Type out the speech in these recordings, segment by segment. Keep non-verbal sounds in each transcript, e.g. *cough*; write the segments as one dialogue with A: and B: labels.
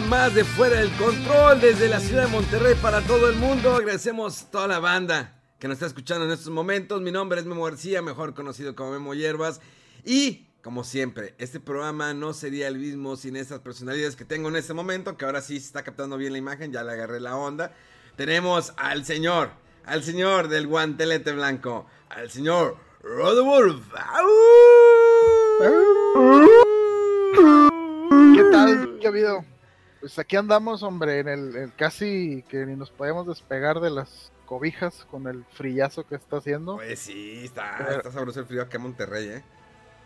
A: más de Fuera del Control desde la ciudad de Monterrey para todo el mundo. Agradecemos a toda la banda que nos está escuchando en estos momentos. Mi nombre es Memo García, mejor conocido como Memo Hierbas. Y, como siempre, este programa no sería el mismo sin estas personalidades que tengo en este momento, que ahora sí se está captando bien la imagen, ya le agarré la onda. Tenemos al señor, al señor del guantelete blanco, al señor Rodolfo.
B: ¿Qué tal? ¿Qué ha habido? Pues aquí andamos, hombre, en el, el casi que ni nos podemos despegar de las cobijas con el frillazo que está haciendo.
A: Pues sí, está,
B: Pero-
A: está sabroso el frío acá en Monterrey, ¿eh?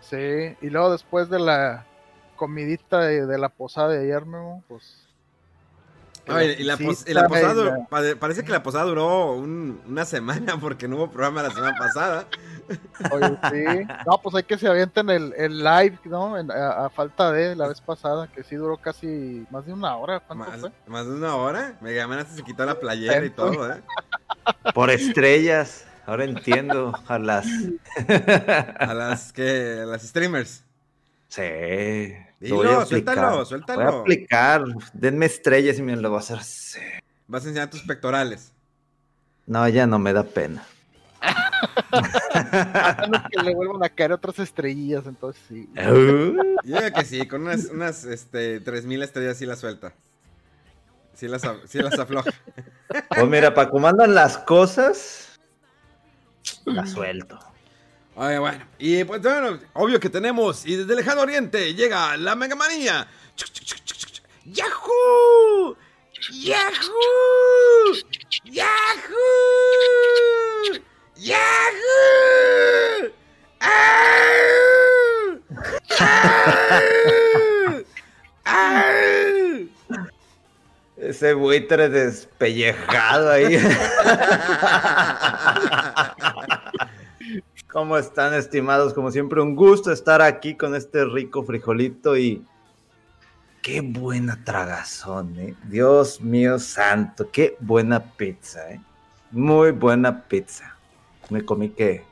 B: Sí, y luego después de la comidita de, de la posada de ayer, Memo, pues...
A: Ay, y la, pos- y la posada duró- parece que la posada duró un- una semana *laughs* porque no hubo programa la semana pasada.
B: Oye, sí. No, pues hay que se avienten el, el live, ¿no? En- a, a falta de la vez pasada, que sí duró casi más de una hora. ¿Cuánto
A: Más,
B: fue?
A: más de una hora. Mega Man hasta se quitó la playera y todo, ¿eh?
C: Por estrellas. Ahora entiendo a las. *laughs*
A: A las que a las streamers.
C: Sí.
A: Dilo,
C: lo voy a
A: suéltalo, suéltalo.
C: Voy a aplicar. Denme estrellas y me lo voy a hacer así.
A: Vas a enseñar tus pectorales.
C: No, ya no me da pena. *laughs*
B: A menos que le vuelvan a caer otras estrellillas, entonces sí.
C: Uh,
A: Yo digo que sí, con unas, unas este, 3000 estrellas sí las suelta. Sí las, sí las afloja.
C: Pues mira, para cómo andan las cosas, la suelto.
A: Oye, bueno. Y pues bueno, obvio que tenemos. Y desde el lejano oriente llega la Mega Manía. ¡Yahoo! ¡Yahoo! ¡Yahoo! ¡Yahoo! ¡Au!
C: Ese buitre despellejado ahí. ¿Cómo están, estimados? Como siempre, un gusto estar aquí con este rico frijolito y qué buena tragazón, ¿eh? Dios mío santo, qué buena pizza, ¿eh? Muy buena pizza. Me comí que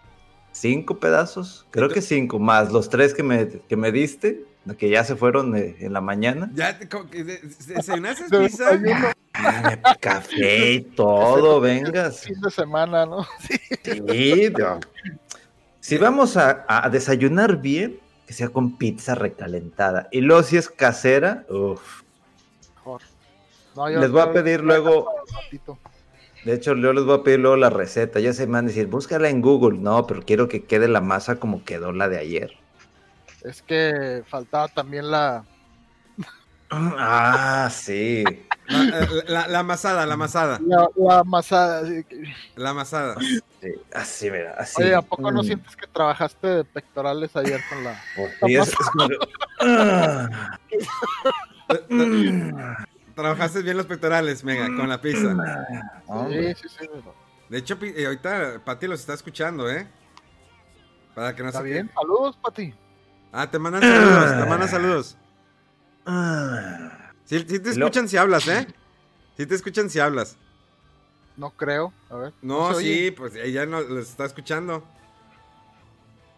C: cinco pedazos, creo que cinco, más los tres que me, que me diste, que ya se fueron eh, en la mañana.
A: ¿Ya te, co- que de- desayunaste *laughs*
B: De
A: pizza?
C: Café y *laughs* todo, vengas.
B: fin de semana, ¿no? *laughs*
C: Sí, no. Si vamos a, a desayunar bien, que sea con pizza recalentada. Y luego si es casera, uff.
B: Mejor. No, yo-
C: Les voy a
B: yo-
C: pedir luego-. De hecho, yo les voy a pedir luego la receta. Ya se me van a decir, búscala en Google. No, pero quiero que quede la masa como quedó la de ayer.
B: Es que faltaba también la.
C: Ah, sí.
A: La, la, la masada, la masada.
B: La, la masada. que-
A: La masada.
C: sí. Así, mira, así.
B: Oye, ¿a poco no sientes que trabajaste de pectorales ayer con la.
C: Sí, es- es Ah.
A: Trabajaste bien los pectorales, Mega, con la pizza.
C: Hombre.
B: Sí, sí, sí.
A: De hecho, eh, ahorita Pati los está escuchando, ¿eh? Para que no
B: Está
A: se
B: bien. Saludos, Pati.
A: Ah, te mandan saludos, te mandan saludos.
C: Ah.
A: Sí, sí te
C: lo-
A: escuchan si hablas, ¿eh? Sí te escuchan si hablas.
B: No creo. A ver.
A: No, sí,
B: oye,
A: pues ella no los está escuchando.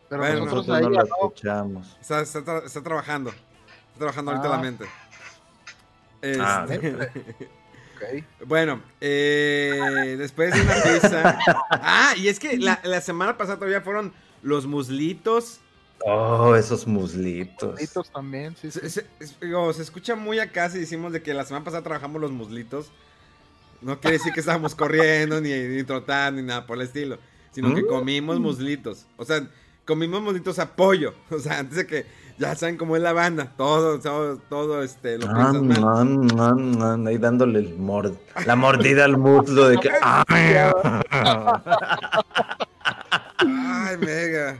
B: Pero
A: bueno,
B: nosotros
C: no
B: no.
C: escuchamos.
A: Está, está tra- está trabajando. Está trabajando ahorita
B: Ah.
A: la mente.
C: Ah,
A: Este, *laughs*
B: Ok.
A: bueno, eh, después de una pizza. *laughs* Ah, y es que la, la semana pasada todavía fueron los muslitos.
C: Oh, esos muslitos.
B: Muslitos también, sí, sí.
A: Se, se- es- digo, se escucha muy acá si decimos de que la semana pasada trabajamos los muslitos. No quiere decir que estábamos corriendo, ni, ni trotando, ni nada por el estilo. Sino que
C: Mm.
A: comimos muslitos. O sea, comimos monitos a pollo. *laughs* O sea, antes de que ya saben cómo es la banda. Todo, todo, todo este, lo
C: Ah, no, no, no, ahí dándole el mord- la mordida al muslo de que. *laughs* ¡Ay!
A: Ay, mega.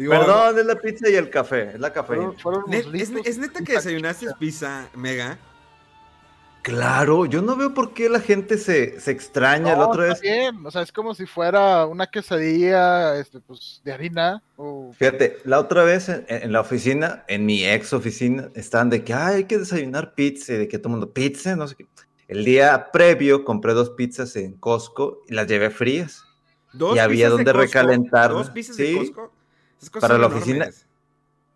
A: Digo,
C: Perdón, es la pizza y el café, es la cafeína.
B: fueron
A: ne- ¿Es, neta que desayunaste pizza, mega?
C: Claro, yo no veo por qué la gente se, se extraña. la otra
B: está
C: vez,
B: bien, o sea, es como si fuera una quesadilla, este, pues, de harina, o
C: fíjate, la otra vez en, en la oficina, en mi ex oficina, estaban de que "Ay, hay que desayunar pizza, y de que todo el mundo, pizza, no sé qué. El día previo compré dos pizzas en Costco y las llevé frías.
A: ¿Dos
C: Y había
A: pizzas de
C: donde
A: Costco?
C: recalentarlas.
A: ¿Dos pizzas de
C: Sí.
A: Costco? Esas cosas
C: Para la
A: enormes.
C: oficina.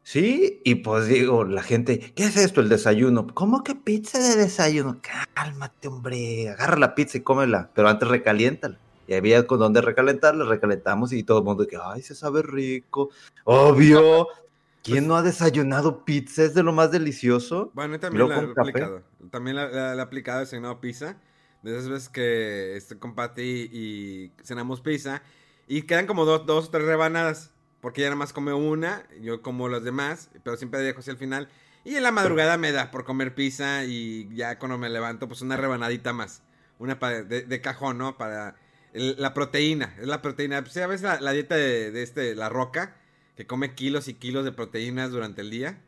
C: Sí, y pues digo, la gente, ¿qué es esto, el desayuno? ¿Cómo que pizza de desayuno? Cálmate, hombre, agarra la pizza y cómela, pero antes recaliéntala. Y había con dónde recalentarla, recalentamos y todo el mundo que, ay, se sabe rico. Obvio. *laughs* ¿Quién no ha desayunado pizza? Es de lo más delicioso.
A: Bueno, yo también la he aplicado. También la, la- la he aplicado desayunado pizza. De esas veces que estoy con Patty y cenamos pizza. Y quedan como dos, dos o tres rebanadas. Porque ella nada más come una, yo como las demás, pero siempre dejo hacia el final. Y en la madrugada me da por comer pizza y ya cuando me levanto, pues una rebanadita más. Una de, de cajón, ¿no? Para el- la proteína. Es la proteína. Pues ya ves la, la dieta de, de este, la roca, que come kilos y kilos de proteínas durante el día.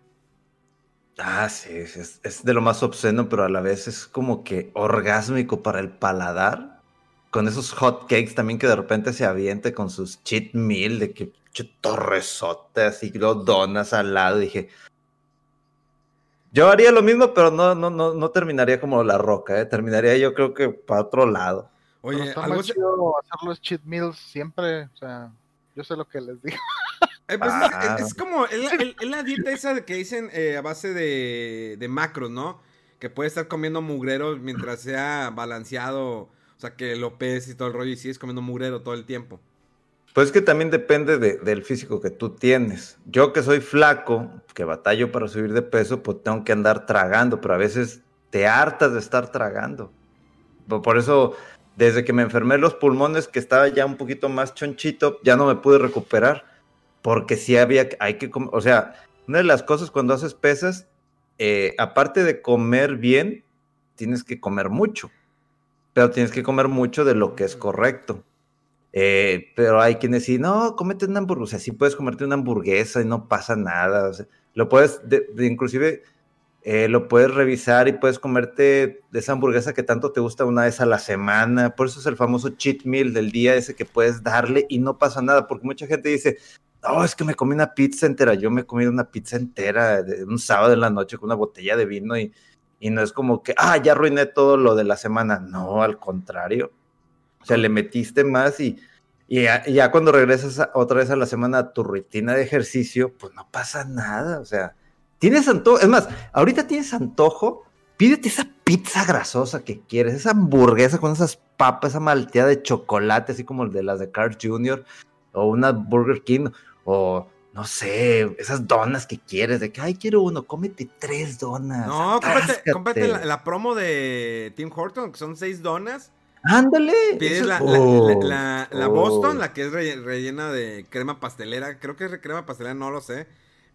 C: Ah, sí, es, es de lo más obsceno, pero a la vez es como que orgásmico para el paladar. Con esos hot cakes también que de repente se aviente con sus cheat meal de que torresote así, y luego donas al lado. Dije, yo haría lo mismo, pero no, no, no, no terminaría como la roca, ¿eh? terminaría yo creo que para otro lado.
B: Pero
A: Oye,
B: está
A: algo
B: más
A: se-
B: chido hacer los cheat meals siempre, o sea, yo sé lo que les digo. *laughs*
A: Eh, pues es-
C: Ah.
A: es, es como, es la, el- es la dieta esa que dicen eh, a base de, de macros, ¿no? Que puede estar comiendo mugrero mientras sea balanceado, o sea, que lo pes y todo el rollo y sigues comiendo mugrero todo el tiempo.
C: Pues es que también depende de- del físico que tú tienes. Yo que soy flaco, que batallo para subir de peso, pues tengo que andar tragando, pero a veces te hartas de estar tragando. Por por eso, desde que me enfermé los pulmones, que estaba ya un poquito más chonchito, ya no me pude recuperar. Porque sí había, hay que comer, o sea, una de las cosas cuando haces pesas, eh, aparte de comer bien, tienes que comer mucho. Pero tienes que comer mucho de lo que es correcto. Eh, pero hay quienes dicen, no, cómete una hamburguesa. sí puedes comerte una hamburguesa y no pasa nada. o sea, lo puedes, de- inclusive, eh, lo puedes revisar y puedes comerte de esa hamburguesa que tanto te gusta una vez a la semana. Por eso es el famoso cheat meal del día ese que puedes darle y no pasa nada. Porque mucha gente dice, no, es que me comí una pizza entera. Yo me comido una pizza entera de un sábado en la noche con una botella de vino y, y no es como que, ah, ya arruiné todo lo de la semana. No, al contrario. O sea, le metiste más y, y ya, cuando regresas a- otra vez a la semana a tu rutina de ejercicio, pues no pasa nada. O sea, tienes antojo. Es más, ahorita tienes antojo, pídete esa pizza grasosa que quieres, esa hamburguesa con esas papas, esa malteada de chocolate, así como el de las de Carl Jr., o una Burger King, o no sé, esas donas que quieres, de que, ay, quiero uno, cómete tres donas.
A: No, cómprate,
C: atáscate".
A: cómprate la, la promo de Tim Horton, que son seis donas.
C: Ándale.
A: Pides la, la-
C: Oh,
A: la- la
C: oh.
A: Boston, la que es re- rellena de crema pastelera. Creo que es crema pastelera, no lo sé.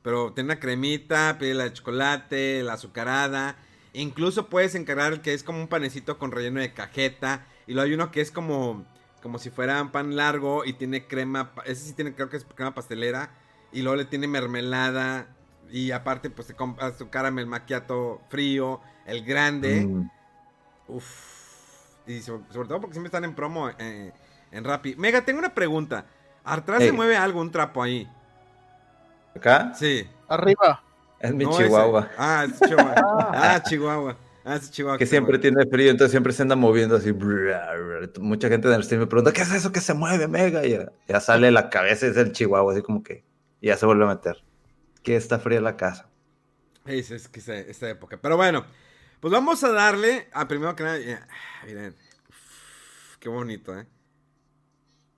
A: Pero tiene una cremita, pide la de chocolate, la azucarada. Incluso puedes encargar el que es como un panecito con relleno de cajeta. Y luego hay uno que es como, como si fuera un pan largo y tiene crema. Ese sí tiene, creo que es crema pastelera. Y luego le tiene mermelada. Y aparte, pues te compras tu caramel macchiato frío, el grande.
C: Mm.
A: Uf. Y sobre, sobre todo porque siempre están en promo eh, en Rappi. Mega, tengo una pregunta. ¿Atrás se mueve algo, un trapo ahí?
C: Acá
A: Sí.
B: Arriba.
C: es mi
A: No,
C: chihuahua.
A: ese. Ah, es Chihuahua. *laughs* ah, Chihuahua. Ah, es Chihuahua.
C: que siempre
A: mueve.
C: tiene frío, entonces siempre se anda moviendo así. Mucha gente en el stream me pregunta, ¿qué es eso que se mueve, mega? Y ya, ya sale la cabeza, es el chihuahua, así como que y ya se vuelve a meter. Que está fría la casa.
A: Es, es que esa, esta época. Pero bueno, pues vamos a darle. A primero que nada. ya, miren. Uf, qué bonito, ¿eh?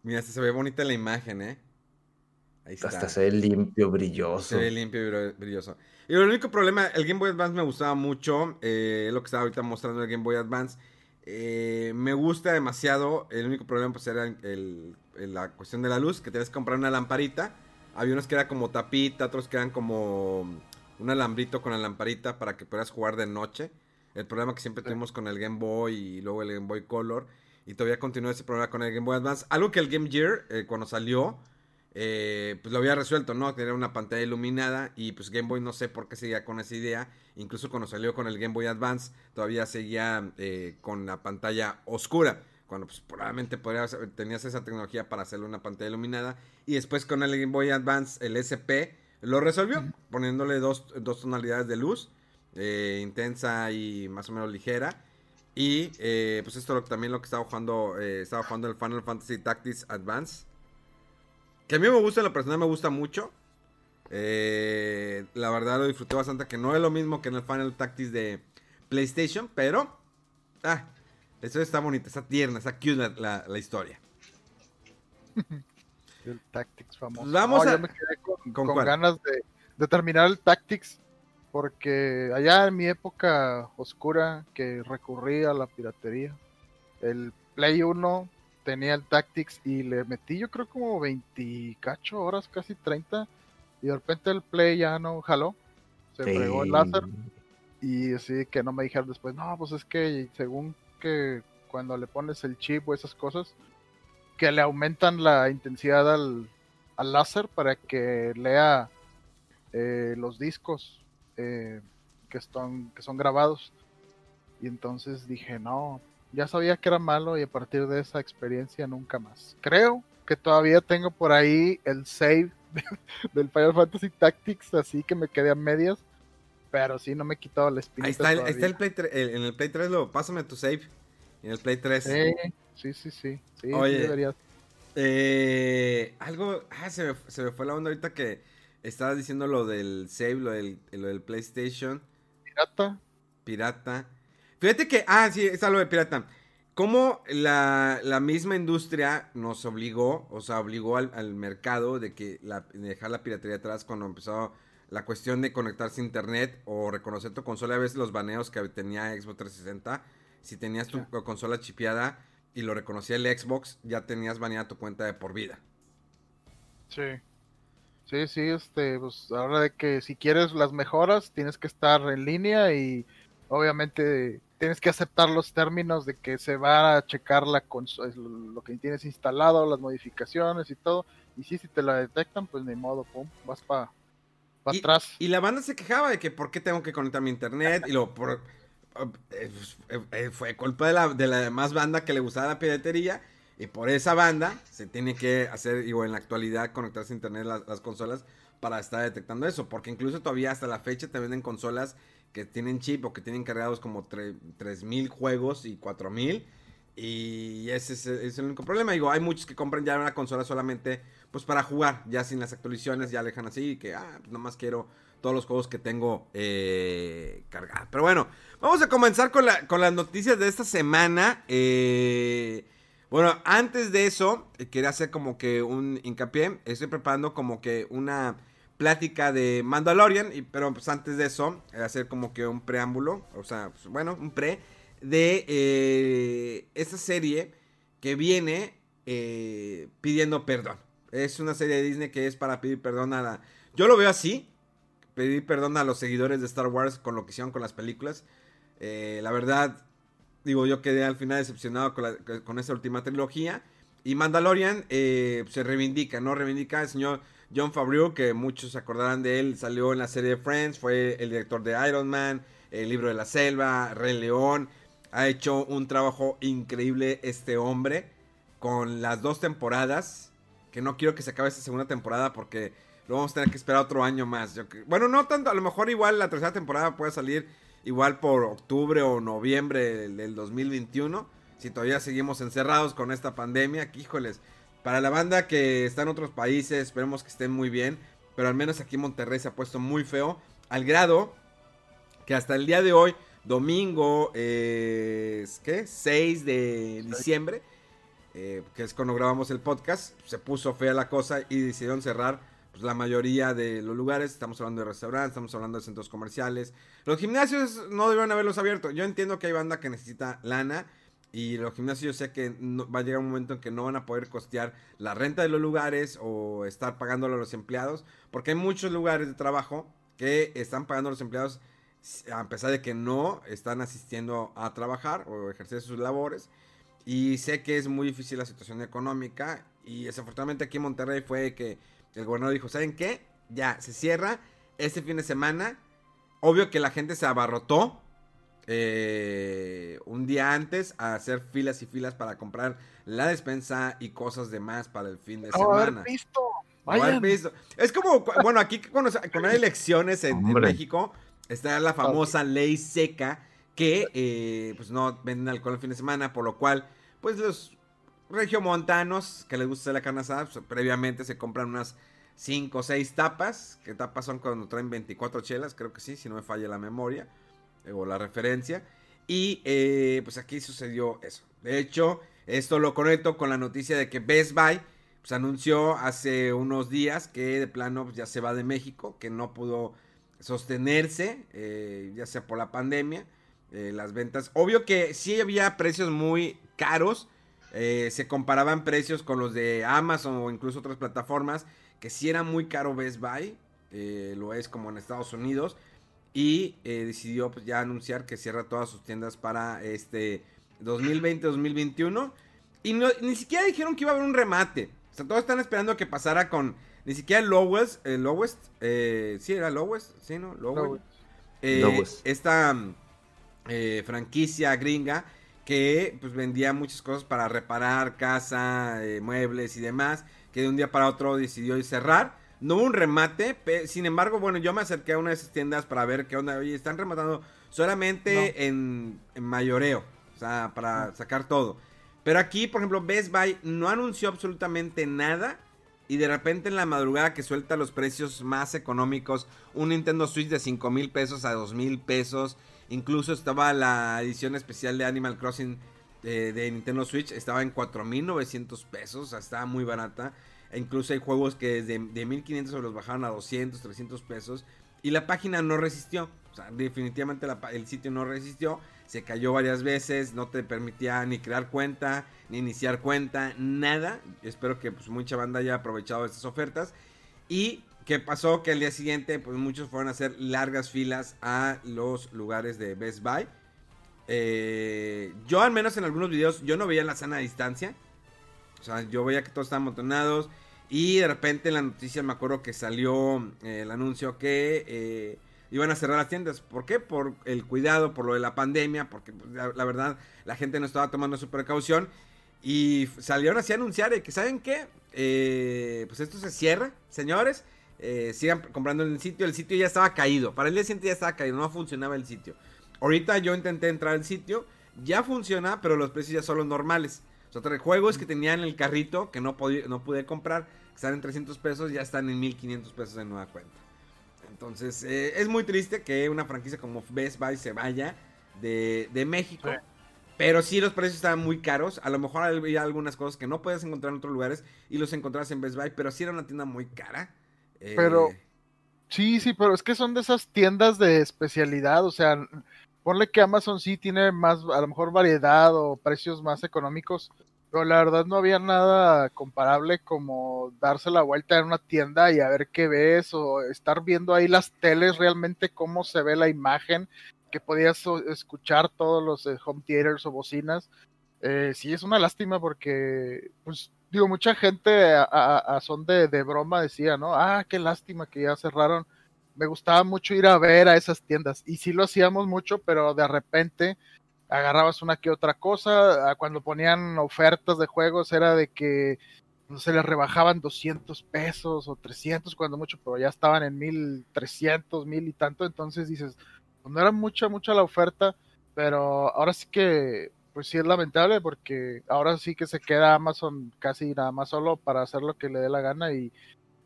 A: Mira, se ve bonita la imagen, ¿eh? Ahí está.
C: Hasta se ve limpio, brilloso.
A: Se ve limpio y brillo- brilloso. Y el único problema, el Game Boy Advance me gustaba mucho. eh, lo que estaba ahorita mostrando el Game Boy Advance. eh, me gusta demasiado. El único problema pues era el- el- la cuestión de la luz. Que tienes que comprar una lamparita Había unos que eran como tapita, otros que eran como un alambrito con la lamparita para que puedas jugar de noche. El problema que siempre tuvimos con el Game Boy y luego el Game Boy Color. Y todavía continúa ese problema con el Game Boy Advance. Algo que el Game Gear, eh, cuando salió, eh, pues lo había resuelto, ¿no? Tener una pantalla iluminada. Y pues Game Boy no sé por qué seguía con esa idea. Incluso cuando salió con el Game Boy Advance, todavía seguía eh, con la pantalla oscura. Cuando pues probablemente podrías, tenías esa tecnología para hacerle una pantalla iluminada. Y después con el Game Boy Advance, el SP, lo resolvió. Poniéndole dos, dos tonalidades de luz. Eh, intensa y más o menos ligera. Y eh, pues esto también lo que estaba jugando, eh, estaba jugando el Final Fantasy Tactics Advance. Que a mí me gusta, en la persona me gusta mucho. la verdad lo disfruté bastante, que no es lo mismo que en el Final Tactics de PlayStation, pero... Ah, la historia está bonita, está tierna, está cute la, la, historia.
B: el Tactics famoso. Vamos a... me quedé con, ganas de, de terminar el Tactics porque allá en mi época oscura que recurrí a la piratería, el Play 1 tenía el Tactics y le metí yo creo como 28 horas, casi 30, y de repente el Play ya no jaló, se fregó el láser y así que no me dijeron después, no, pues es que según que cuando le pones el chip o esas cosas, que le aumentan la intensidad al, láser para que lea eh, los discos eh, que, están, que son grabados. Y entonces dije, no, ya sabía que era malo y a partir de esa experiencia nunca más. Creo que todavía tengo por ahí el save *laughs* del Final Fantasy Tactics, así que me quedé a medias. Pero sí, no me he quitado la espinita.
A: Ahí está, el, está el Play 3, en el Play 3, lo, pásame tu save. En el Play 3.
B: Sí, sí, sí. sí,
A: Oye, eh, algo, ah, se me, se me fue la onda ahorita que Estabas diciendo lo del save, lo del, lo del PlayStation.
B: Pirata.
A: Pirata. Fíjate que, ah, sí, está lo de pirata. Cómo la, misma industria nos obligó, o sea, obligó al, mercado de que la, dejar la piratería atrás cuando empezó la cuestión de conectarse a internet o reconocer tu consola. A veces los baneos que tenía Xbox 360, si tenías tu consola chipeada y lo reconocía el Xbox, ya tenías baneada tu cuenta de por vida.
B: Sí. Sí, sí, este, pues ahora de que si quieres las mejoras tienes que estar en línea y obviamente tienes que aceptar los términos de que se va a checar la lo que tienes instalado, las modificaciones y todo. Y sí, si te la detectan, pues ni modo, pum, vas para atrás.
A: Y la banda se quejaba de que por qué tengo que conectar mi internet y lo por eh, pues, eh, fue culpa de la, de la demás banda que le gustaba la piratería y por esa banda se tiene que hacer, digo, en la actualidad conectarse a internet las, consolas para estar detectando eso. Porque incluso todavía hasta la fecha te venden consolas que tienen chip o que tienen cargados como 3000 juegos y 4000. Y ese es, el único problema. Digo, hay muchos que compran ya una consola solamente pues para jugar, ya sin las actualizaciones, ya dejan así, y que ah, pues nomás quiero todos los juegos que tengo eh, cargados. Pero bueno, vamos a comenzar con, la, con las noticias de esta semana. Eh, bueno, antes de eso, eh, quería hacer como que un hincapié. Estoy preparando como que una plática de Mandalorian, y, pero pues antes de eso, eh, hacer como que un preámbulo, o sea, pues, bueno, un pre de eh, esa serie que viene pidiendo perdón. Es una serie de Disney que es para pedir perdón a la... Yo lo veo así, pedir perdón a los seguidores de Star Wars con lo que hicieron con las películas. la verdad, Digo, yo quedé al final decepcionado con, esa última trilogía. Y Mandalorian eh, se reivindica, ¿no? Reivindica al señor John Favreau, que muchos se acordarán de él. Salió en la serie Friends, fue el director de Iron Man, El libro de la selva, Rey León. Ha hecho un trabajo increíble este hombre con las dos temporadas. Que no quiero que se acabe esta segunda temporada porque lo vamos a tener que esperar otro año más. bueno, no tanto, a lo mejor igual la tercera temporada puede salir igual por octubre o noviembre del, 2021. Si todavía seguimos encerrados con esta pandemia, que híjoles, para la banda que está en otros países, esperemos que estén muy bien. Pero al menos aquí Monterrey se ha puesto muy feo. Al grado que hasta el día de hoy, domingo, ¿qué? 6 de diciembre, eh, que es cuando grabamos el podcast, se puso fea la cosa y decidieron cerrar pues, la mayoría de los lugares. Estamos hablando de restaurantes, estamos hablando de centros comerciales. Los gimnasios no deben haberlos abierto. Yo entiendo que hay banda que necesita lana Y los gimnasios yo sé que va a llegar un momento en que no van a poder costear la renta de los lugares o estar pagándolo a los empleados. Porque hay muchos lugares de trabajo que están pagando a los empleados a pesar de que no están asistiendo a trabajar o ejercer sus labores. Y sé que es muy difícil la situación económica. Y desafortunadamente aquí en Monterrey fue que el gobernador dijo, ¿saben qué? Ya, se cierra este fin de semana. Obvio que la gente se abarrotó eh, un día antes a hacer filas y filas para comprar la despensa y cosas demás para el fin de semana.
B: Visto.
A: visto. Es como, bueno, aquí cuando, hay elecciones en, México, está la famosa ley seca que eh, pues no venden alcohol el fin de semana, por lo cual, pues los regiomontanos que les gusta la carne asada, pues, previamente se compran unas 5 o 6 tapas, que tapas son cuando traen 24 chelas, creo que sí, si no me falla la memoria eh, o la referencia. Y eh, pues aquí sucedió eso. De hecho, esto lo conecto con la noticia de que Best Buy pues, anunció hace unos días que de plano pues, ya se va de México, que no pudo sostenerse, eh, ya sea por la pandemia, las ventas. Obvio que sí había precios muy caros, se comparaban precios con los de Amazon o incluso otras plataformas, que sí era muy caro Best Buy, lo es como en Estados Unidos y eh, decidió pues, ya anunciar que cierra todas sus tiendas para este 2020-2021. Y ni siquiera dijeron que iba a haber un remate. O sea, todos están esperando que pasara con. Ni siquiera Lowest. Lowest. Eh, sí, era Lowest. Sí, ¿no? Lowest. Eh, esta eh, franquicia gringa que pues vendía muchas cosas para reparar casa, muebles y demás. Que de un día para otro decidió cerrar. No hubo un remate, sin embargo, bueno, yo me acerqué a una de esas tiendas para ver qué onda. Oye, están rematando solamente en, mayoreo, o sea, para sacar todo. Pero aquí, por ejemplo, Best Buy no anunció absolutamente nada. Y de repente en la madrugada que suelta los precios más económicos, un Nintendo Switch de 5 mil pesos a 2 mil pesos. Incluso estaba la edición especial de Animal Crossing de, de Nintendo Switch, estaba en 4.900 pesos, o sea, estaba muy barata. E incluso hay juegos que desde de 1500 se los bajaron a 200, 300 pesos. Y la página no resistió. O sea, definitivamente el sitio no resistió. Se cayó varias veces. No te permitía ni crear cuenta, ni iniciar cuenta, nada. Espero que pues, mucha banda haya aprovechado estas ofertas. Y que pasó que el día siguiente, pues muchos fueron a hacer largas filas a los lugares de Best Buy. Eh, yo al menos en algunos videos, yo no veía la sana distancia. O sea, yo veía que todos estaban amontonados. Y de repente en la noticia me acuerdo que salió eh, el anuncio que eh, iban a cerrar las tiendas. ¿Por qué? Por el cuidado, por lo de la pandemia, porque pues, la, verdad la gente no estaba tomando su precaución. Y salieron así a anunciar que, ¿saben qué? Eh, pues esto se cierra, señores. Sigan comprando en el sitio. El sitio ya estaba caído. Para el día siguiente ya estaba caído. No funcionaba el sitio. Ahorita yo intenté entrar al sitio. Ya funciona, pero los precios ya son los normales. O sea, juegos que tenía en el carrito que no, no pude comprar están en 300 pesos, ya están en 1500 pesos de nueva cuenta. Entonces, eh, es muy triste que una franquicia como Best Buy se vaya de, México. Pero sí, los precios estaban muy caros. A lo mejor había algunas cosas que no puedes encontrar en otros lugares y los encontrabas en Best Buy, pero sí era una tienda muy cara.
B: Eh, pero, sí, sí, pero es que son de esas tiendas de especialidad. O sea, ponle que Amazon sí tiene más, a lo mejor variedad o precios más económicos. Pero la verdad no había nada comparable como darse la vuelta en una tienda y a ver qué ves o estar viendo ahí las teles realmente cómo se ve la imagen, que podías escuchar todos los eh, home theaters o bocinas. Eh, sí, es una lástima porque, pues, digo, mucha gente a, son de, broma decía, ¿no? Ah, qué lástima que ya cerraron. Me gustaba mucho ir a ver a esas tiendas y sí lo hacíamos mucho, pero de repente agarrabas una que otra cosa. Ah, cuando ponían ofertas de juegos era de que se les rebajaban 200 pesos o 300 cuando mucho, pero ya estaban en 1300, mil y tanto. Entonces dices, no era mucha, mucha la oferta, pero ahora sí que, pues sí es lamentable porque ahora sí que se queda Amazon casi nada más solo para hacer lo que le dé la gana y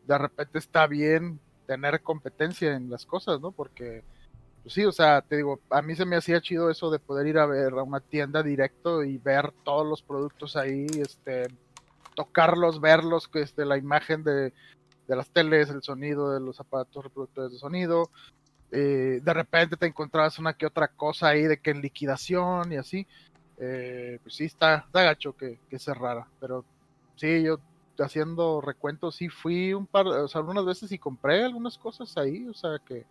B: de repente está bien tener competencia en las cosas, ¿no? Porque pues sí, o sea, te digo, a mí se me hacía chido eso de poder ir a ver a una tienda directo y ver todos los productos ahí, este, tocarlos, verlos, este, la imagen de, las teles, el sonido de los aparatos reproductores de sonido. Eh, de repente te encontrabas una que otra cosa ahí de que en liquidación y así. Eh, pues sí está, está gacho que, que cerrara, pero sí, yo haciendo recuentos, sí fui un par, o sea, algunas veces y compré algunas cosas ahí, o sea, que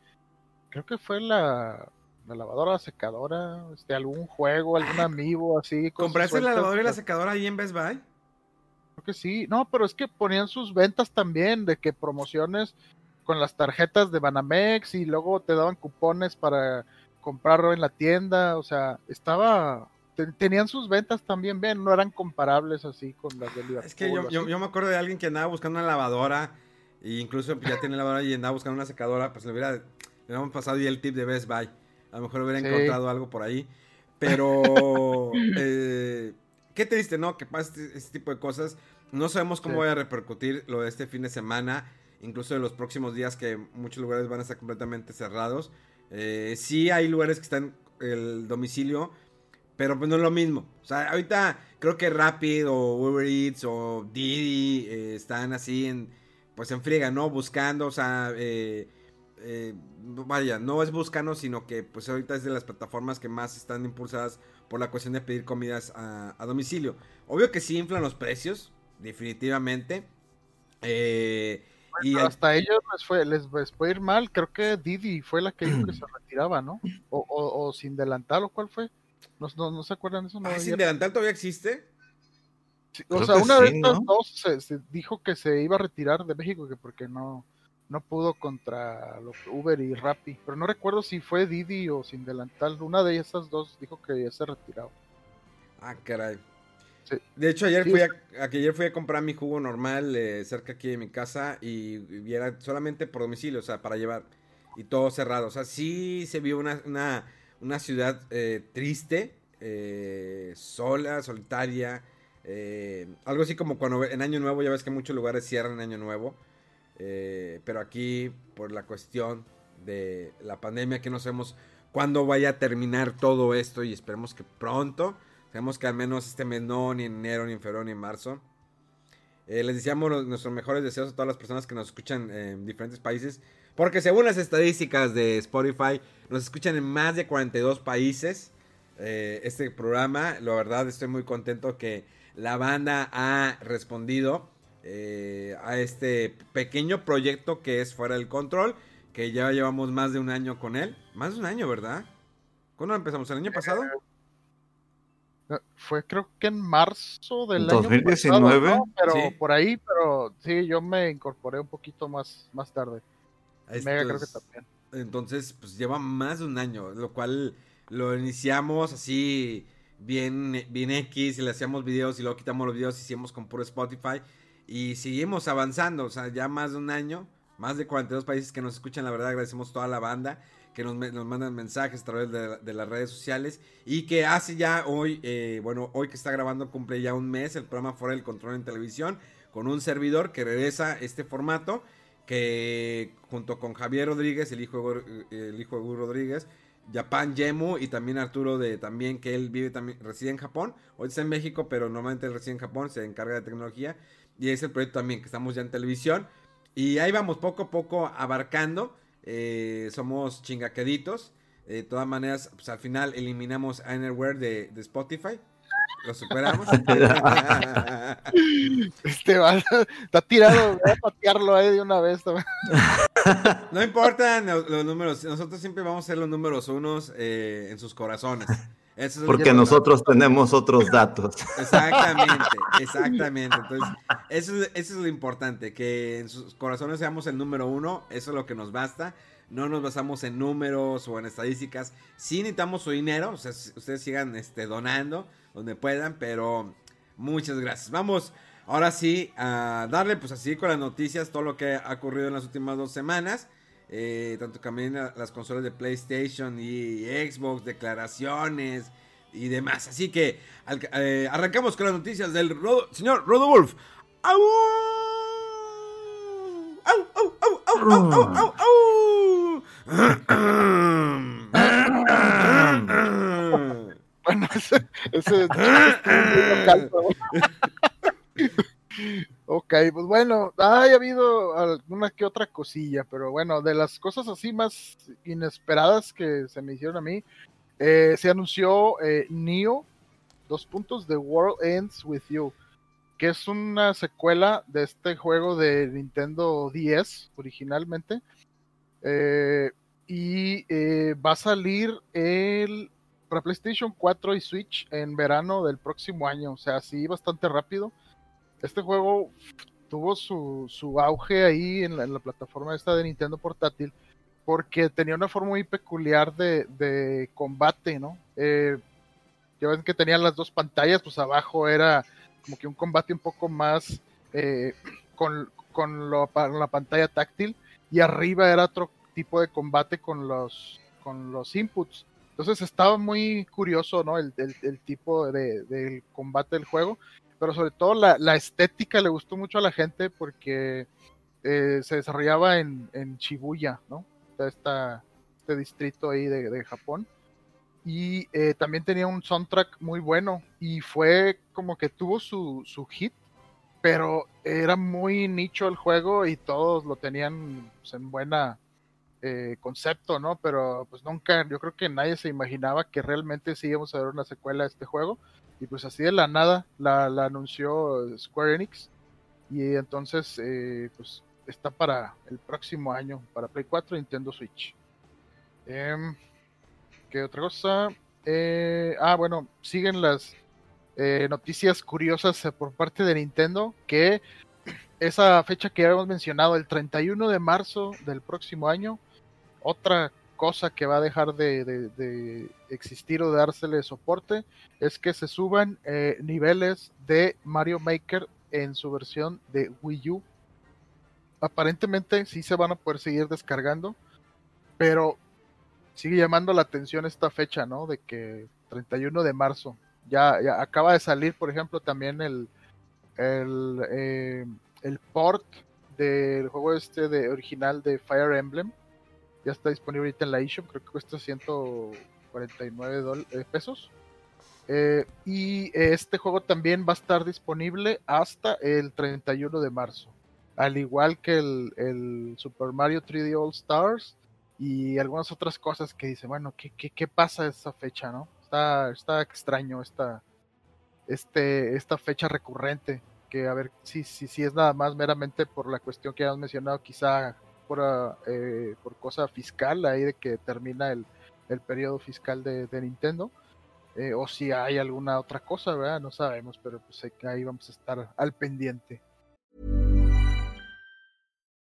B: creo que fue la, la lavadora, la secadora, este, algún juego, algún amigo así.
A: ¿Compraste la lavadora y la secadora ahí en Best Buy?
B: Creo que sí, no, pero es que ponían sus ventas también, de que promociones con las tarjetas de Banamex y luego te daban cupones para comprarlo en la tienda, o sea, estaba tenían sus ventas también bien, no eran comparables así con las de Liverpool.
A: Es que yo, yo, me acuerdo de alguien que andaba buscando una lavadora, e incluso ya tiene lavadora y andaba buscando una secadora, pues le hubiera, le hubiéramos pasado ya el tip de Best Buy. A lo mejor hubiera encontrado algo por ahí. Pero, *laughs* eh, qué triste, ¿no? Que pase este, este, tipo de cosas. No sabemos cómo va a repercutir lo de este fin de semana, incluso en los próximos días que muchos lugares van a estar completamente cerrados. Eh, sí hay lugares que están el domicilio pero pues no es lo mismo. O sea, ahorita creo que Rapid o Uber Eats o Didi eh, están así en, pues en friega, ¿no? Buscando, o sea, eh, eh, vaya, no es buscando, sino que pues ahorita es de las plataformas que más están impulsadas por la cuestión de pedir comidas a, domicilio. Obvio que sí inflan los precios, definitivamente.
B: y hasta ellos les fue, les, puede ir mal. Creo que Didi fue la que *clears throat* dijo que se retiraba, ¿no? O, o, o sin delantal, ¿o cuál fue? ¿No, se acuerdan de eso?
A: No, ¿Sin delantal todavía existe?
B: o sea, una de estas dos se, dijo que se iba a retirar de México que porque no, no pudo contra los Uber y Rappi. Pero no recuerdo si fue Didi o sin delantal. Una de esas dos dijo que ya se retiraba.
A: Ah, caray. De hecho, ayer fui a, ayer fui a comprar mi jugo normal eh, cerca aquí de mi casa y, viera solamente por domicilio, o sea, para llevar. Y todo cerrado. O sea, sí se vio una, una una ciudad eh, triste, eh, sola, solitaria. Eh, algo así como cuando en Año Nuevo, ya ves que muchos lugares cierran en Año Nuevo. pero aquí, por la cuestión de la pandemia, que no sabemos cuándo vaya a terminar todo esto y esperemos que pronto. Sabemos que al menos este mes no, ni en enero, ni en febrero, ni en marzo. les deseamos nuestros mejores deseos a todas las personas que nos escuchan en diferentes países. Porque según las estadísticas de Spotify, nos escuchan en más de 42 países eh, este programa. La verdad estoy muy contento que la banda ha respondido eh, a este pequeño proyecto que es Fuera del Control. Que ya llevamos más de un año con él. Más de un año, ¿verdad? ¿Cuándo empezamos? ¿El año pasado?
B: Eh, fue creo que en marzo del 2019. año pasado, Pero por ahí, pero sí, yo me incorporé un poquito más, más tarde. Mega creo que también.
A: Entonces, pues lleva más de un año, lo cual lo iniciamos así bien, bien X y le hacíamos videos y luego quitamos los videos y hicimos con puro Spotify y seguimos avanzando, o sea, ya más de un año, más de 42 países que nos escuchan, la verdad agradecemos toda la banda que nos, nos mandan mensajes a través de, las redes sociales y que hace ya hoy, eh, bueno, hoy que está grabando cumple ya un mes el programa Fuera del Control en Televisión con un servidor que regresa este formato que junto con Javier Rodríguez, el hijo, el hijo de Hugo Rodríguez, Japan Yemu y también Arturo de también que él vive también reside en Japón, hoy está en México, pero normalmente reside en Japón, se encarga de tecnología. Y es el proyecto también que estamos ya en televisión. Y ahí vamos poco a poco abarcando, eh, somos chingaqueditos, de todas maneras, pues al final eliminamos Inerware de, de Spotify lo superamos. *laughs*
B: este va, está tirado, voy a patearlo ahí de una vez.
A: no *laughs* importan los, números, nosotros siempre vamos a ser los números unos eh, en sus corazones.
C: Porque nosotros tenemos otros datos.
A: Exactamente, *laughs* exactamente. Entonces, eso, eso es lo importante, que en sus corazones seamos el número uno, eso es lo que nos basta no nos basamos en números o en estadísticas. Sí necesitamos su dinero, o sea, ustedes sigan este, donando donde puedan, pero muchas gracias. Vamos ahora sí a darle pues así con las noticias, todo lo que ha ocurrido en las últimas dos semanas. Eh, tanto también las consolas de PlayStation y Xbox, declaraciones y demás. Así que eh, arrancamos con las noticias del señor Rodolf. ¡Au! ¡Au, au, au, au, au, au, au, *clears throat* *clears throat*
B: Bueno, ese, ese, ok, pues bueno, ha habido alguna que otra cosilla, pero bueno, de las cosas así más inesperadas que se me hicieron a mí, eh, se anunció eh, dos puntos, The World Ends With You, que es una secuela de este juego de Nintendo 10 originalmente. Eh, y eh, va a salir el, para PlayStation 4 y Switch en verano del próximo año, o sea, sí, bastante rápido. Este juego tuvo su, su auge ahí en la, plataforma esta de Nintendo portátil porque tenía una forma muy peculiar de, combate, ¿no? Eh, ya ven que tenían las dos pantallas, pues abajo era como que un combate un poco más eh, con, con, la pantalla táctil y arriba era otro tipo de combate con los, con los inputs. Entonces estaba muy curioso, ¿no? El, tipo de, combate del juego, pero sobre todo la, estética le gustó mucho a la gente porque eh, se desarrollaba en, Shibuya, ¿no? esta, este distrito ahí de, Japón. Y eh, también tenía un soundtrack muy bueno y fue como que tuvo su, su hit, pero era muy nicho el juego y todos lo tenían pues, en buena eh, concepto, ¿no? Pero pues nunca, yo creo que nadie se imaginaba que realmente sí íbamos a ver una secuela de este juego. Y pues así de la nada la, anunció Square Enix. Y entonces, eh, pues está para el próximo año, para Play 4 y Nintendo Switch. Em, ¿Qué otra cosa? Eh, ah, bueno, siguen las eh, noticias curiosas por parte de Nintendo, que esa fecha que habíamos mencionado, el 31 de marzo del próximo año, otra cosa que va a dejar de, existir o de dársele soporte es que se suban niveles de Mario Maker en su versión de Wii U aparentemente sí se van a poder seguir descargando, pero sigue llamando la atención esta fecha, ¿no? De que 31 de marzo. Ya, ya acaba de salir, por ejemplo, también el, el, eh, el port del juego este de original de Fire Emblem. Ya está disponible ahorita en la eShop, creo que cuesta 149 eh, pesos. Eh, y este juego también va a estar disponible hasta el 31 de marzo al igual que el, Super Mario 3D All Stars y algunas otras cosas que dice, bueno, ¿qué, qué, qué pasa esa fecha, no? Está, está extraño esta, este, esta fecha recurrente, que a ver si, si, si es nada más meramente por la cuestión que hemos mencionado, quizá por, ah, eh, por cosa fiscal, ahí de que termina el, el periodo fiscal de, Nintendo. Eh, o si hay alguna otra cosa, ¿verdad? No sabemos, pero pues ahí vamos a estar al pendiente.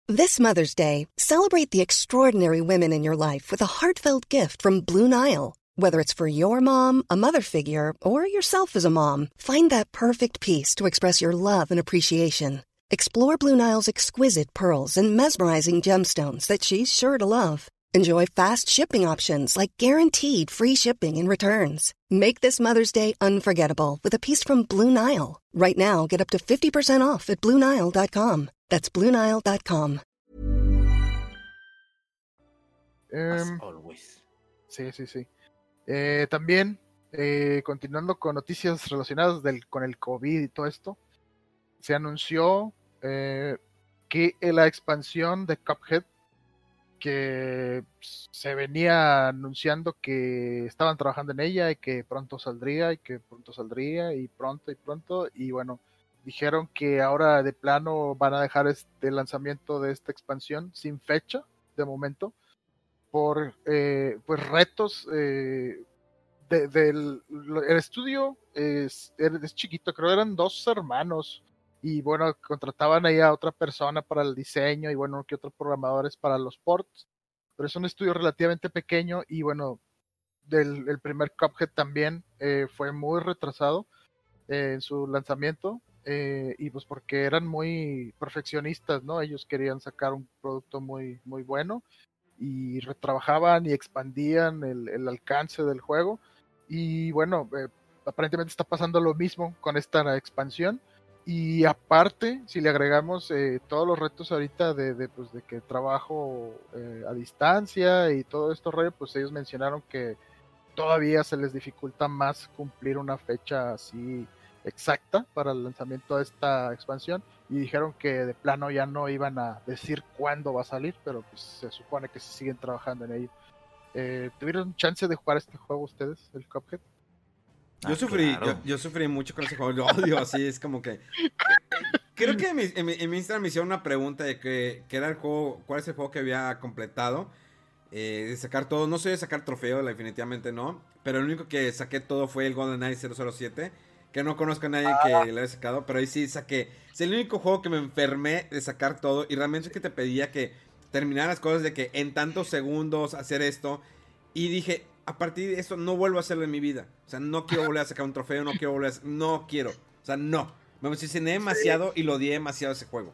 D: This Mother's Day, celebrate the extraordinary women in your life with a heartfelt gift from Blue Nile. Whether it's for your mom, a mother figure, or yourself as a mom, find that perfect piece to express your love and appreciation. Explore Blue Nile's exquisite pearls and mesmerizing gemstones that she's sure to love. Enjoy fast shipping options like guaranteed free shipping and returns. Make this Mother's Day unforgettable with a piece from Blue Nile. Right now, get up to 50% off at BlueNile.com. That's BlueNile.com.
B: Em, sí, sí, sí. Eh, también, eh, continuando con noticias relacionadas del, con el COVID y todo esto, se anunció eh, que la expansión de Cuphead que se venía anunciando que estaban trabajando en ella y que pronto saldría y que pronto saldría y pronto y pronto y bueno dijeron que ahora de plano van a dejar este lanzamiento de esta expansión sin fecha de momento por eh, pues retos eh, del el estudio es, es chiquito creo eran dos hermanos y bueno, contrataban ahí a otra persona para el diseño y bueno, que otros programadores para los ports, pero es un estudio relativamente pequeño y bueno, del el primer Cuphead también eh, fue muy retrasado eh, en su lanzamiento eh, y pues porque eran muy perfeccionistas, ¿no? Ellos querían sacar un producto muy, muy bueno y retrabajaban y expandían el, el alcance del juego y bueno, aparentemente está pasando lo mismo con esta expansión y aparte, si le agregamos eh, todos los retos ahorita de, de, pues, de que trabajo eh, a distancia y todo esto rollo, pues ellos mencionaron que todavía se les dificulta más cumplir una fecha así exacta para el lanzamiento de esta expansión y dijeron que de plano ya no iban a decir cuándo va a salir, pero pues se supone que se siguen trabajando en ello. Eh, ¿Tuvieron chance de jugar este juego ustedes, el Cuphead?
A: Yo ah, sufrí, yo, sufrí mucho con ese juego, lo odio así, es como que... Creo que en mi, en Instagram me hicieron una pregunta de que, era el juego, cuál es el juego que había completado, eh, de sacar todo, no soy de sacar trofeo, definitivamente no, pero el único que saqué todo fue el GoldenEye 007, que no conozco a nadie que ah. le haya sacado, pero ahí sí saqué, es el único juego que me enfermé de sacar todo y realmente es que te pedía que terminaras las cosas de que en tantos segundos hacer esto y dije, a partir de eso no vuelvo a hacerlo en mi vida. O sea, no quiero volver a sacar un trofeo, no quiero volver a... No quiero. O sea, no. Me emocioné demasiado y lo odié demasiado ese juego.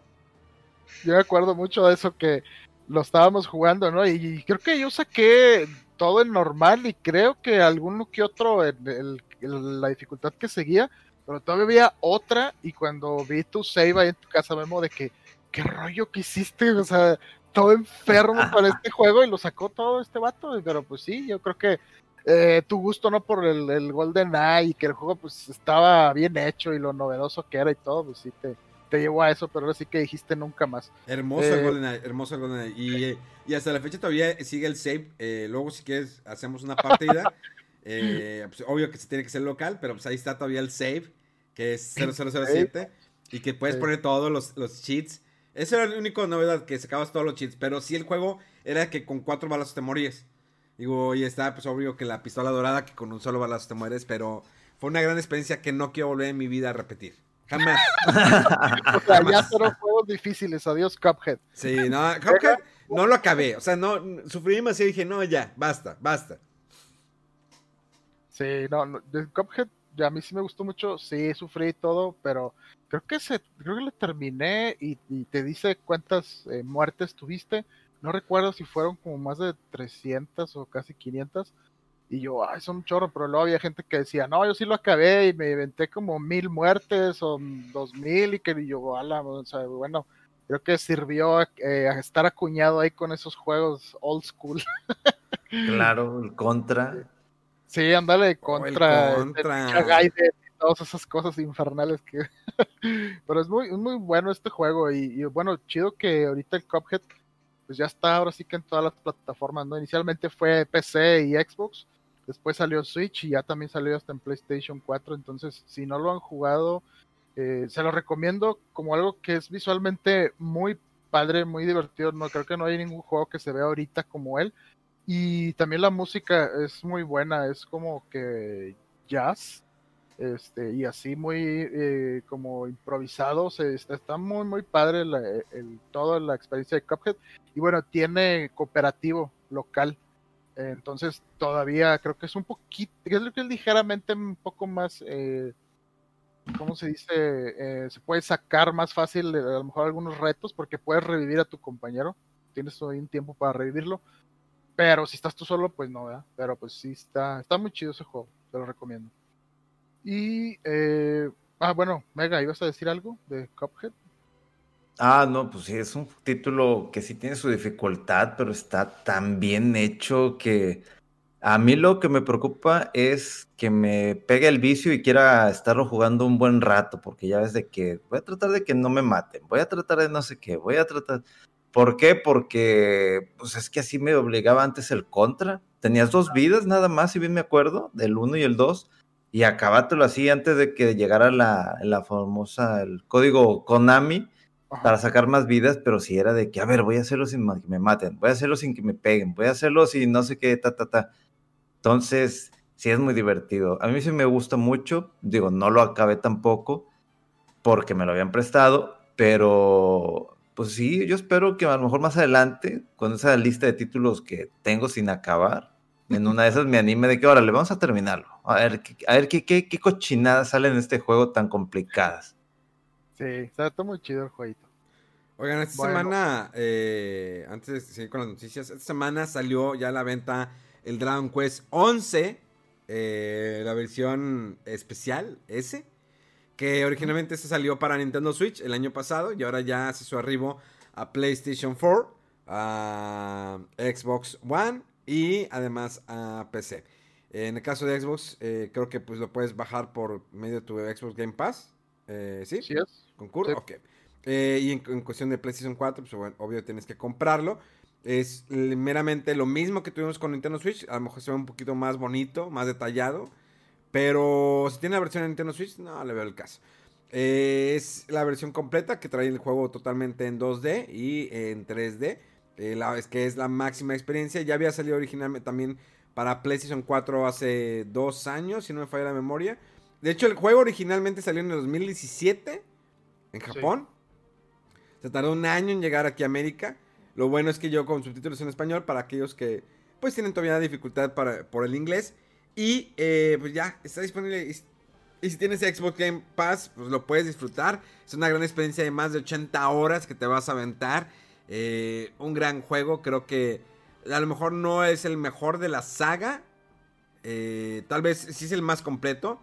B: Yo me acuerdo mucho de eso que lo estábamos jugando, ¿no? Y, creo que yo saqué todo en normal y creo que alguno que otro en, la dificultad que seguía, pero todavía había otra y cuando vi tu save ahí en tu casa, Memo, de que, ¿qué rollo que hiciste? O sea, todo enfermo para este juego y lo sacó todo este vato. Pero pues sí, yo creo que eh, tu gusto no por el, el Golden Eye y que el juego pues estaba bien hecho y lo novedoso que era y todo, pues sí te, te llevó a eso, pero ahora sí que dijiste nunca más.
A: Hermoso el eh, Golden Eye, hermoso el Golden Y, y, hasta la fecha todavía sigue el save. Eh, luego si quieres hacemos una partida. *laughs* pues, obvio que se tiene que ser local, pero pues ahí está todavía el save, que es 0007. Y que puedes poner todos los, los cheats esa era la única novedad, que sacabas todos los cheats. Pero sí el juego era que con cuatro balas te morías. Digo, y está pues obvio que la pistola dorada, que con un solo balazo te mueres. Pero fue una gran experiencia que no quiero volver en mi vida a repetir. Jamás. *laughs*
B: o sea, ya fueron juegos difíciles. Adiós, Cuphead.
A: Sí, no, Cuphead no lo acabé. O sea, no, sufrí demasiado y dije, no, ya, basta, basta.
B: Sí, no, no Cuphead a mí sí me gustó mucho, sí, sufrí todo, pero creo que se, creo que le terminé y, te dice cuántas eh, muertes tuviste. No recuerdo si fueron como más de 300 o casi 500. Y yo, ay, son un chorro, pero luego había gente que decía, no, yo sí lo acabé y me inventé como mil muertes o dos mil y que yo, ala, o sea, bueno, creo que sirvió eh, a estar acuñado ahí con esos juegos old school.
C: Claro, el contra.
B: Sí, ándale contra, contra. y todas esas cosas infernales que. *laughs* Pero es muy, muy bueno este juego. Y, bueno, chido que ahorita el Cuphead pues ya está ahora sí que en todas las plataformas, ¿no? Inicialmente fue PC y Xbox, después salió Switch y ya también salió hasta en PlayStation 4. Entonces, si no lo han jugado, eh, se lo recomiendo como algo que es visualmente muy padre, muy divertido. No creo que no hay ningún juego que se vea ahorita como él. Y también la música es muy buena, es como que jazz, este, y así muy eh, como improvisado, se, está, muy muy padre la, toda la experiencia de Cuphead. Y bueno, tiene cooperativo local, entonces todavía creo que es un poquito, lo que es ligeramente un poco más, eh, ¿cómo se dice? Eh, se puede sacar más fácil a lo mejor algunos retos porque puedes revivir a tu compañero, tienes hoy un tiempo para revivirlo pero si estás tú solo, pues no, ¿verdad? Pero pues sí, está, está muy chido ese juego, te lo recomiendo. Y, eh, ah, bueno, Mega, ¿ibas a decir algo de Cuphead?
C: Ah, no, pues sí, es un título que sí tiene su dificultad, pero está tan bien hecho que a mí lo que me preocupa es que me pegue el vicio y quiera estarlo jugando un buen rato, porque ya ves de que voy a tratar de que no me maten, voy a tratar de no sé qué, voy a tratar... ¿Por qué? Porque pues es que así me obligaba antes el contra. Tenías dos vidas nada más, si bien me acuerdo, del 1 y el 2, y acabátelo así antes de que llegara la, la famosa, el código Konami para sacar más vidas, pero si era de que, a ver, voy a hacerlo sin que me maten, voy a hacerlo sin que me peguen, voy a hacerlo sin no sé qué, ta, ta, ta. Entonces, sí es muy divertido. A mí sí me gusta mucho, digo, no lo acabé tampoco porque me lo habían prestado, pero pues sí, yo espero que a lo mejor más adelante, con esa lista de títulos que tengo sin acabar, en una de esas me anime de que ahora le vamos a terminarlo. A ver, a ver qué, qué, qué cochinadas salen en este juego tan complicadas.
B: Sí, está muy chido el jueguito.
A: Oigan, esta semana, eh, antes de seguir con las noticias, esta semana salió ya a la venta el Dragon Quest 11, eh, la versión especial S que originalmente se salió para Nintendo Switch el año pasado y ahora ya hace su arribo a PlayStation 4, a Xbox One y además a PC. En el caso de Xbox, eh, creo que pues lo puedes bajar por medio de tu Xbox Game Pass. Eh, ¿Sí?
B: Sí es.
A: ¿Concurso? Ok. Eh, y en, cuestión de PlayStation 4, pues bueno, obvio tienes que comprarlo. Es meramente lo mismo que tuvimos con Nintendo Switch. A lo mejor se ve un poquito más bonito, más detallado. Pero si tiene la versión de Nintendo Switch, no le veo el caso. Eh, es la versión completa que trae el juego totalmente en 2D y en 3D. Eh, la, es que es la máxima experiencia. Ya había salido originalmente también para PlayStation 4 hace dos años, si no me falla la memoria. De hecho, el juego originalmente salió en el 2017 en Japón. Se tardó un año en llegar aquí a América. Lo bueno es que yo con subtítulos en español para aquellos que pues tienen todavía dificultad para, por el inglés. Y eh, pues ya, está disponible. Y, si tienes Xbox Game Pass, pues lo puedes disfrutar. Es una gran experiencia de más de 80 horas que te vas a aventar. Eh, un gran juego, creo que a lo mejor no es el mejor de la saga. Eh, tal vez sí es el más completo.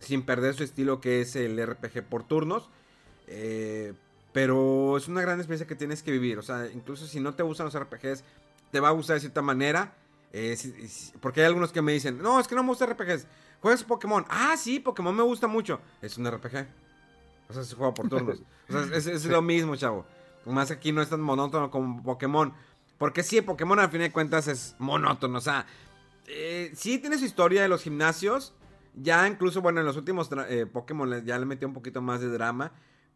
A: Sin perder su estilo que es el RPG por turnos. pero es una gran experiencia que tienes que vivir. O sea, incluso si no te gustan los RPGs, te va a gustar de cierta manera. Eh, porque hay algunos que me dicen, no, es que no me gusta RPGs. ¿Juegas Pokémon? Ah, sí, Pokémon me gusta mucho. Es un RPG. O sea, se juega por turnos. *laughs* O sea, es, lo mismo, chavo. Más aquí no es tan monótono como Pokémon. Porque sí, Pokémon al fin de cuentas es monótono. O sea, eh, sí tiene su historia de los gimnasios. Ya incluso, bueno, en los últimos eh, Pokémon ya le metió un poquito más de drama.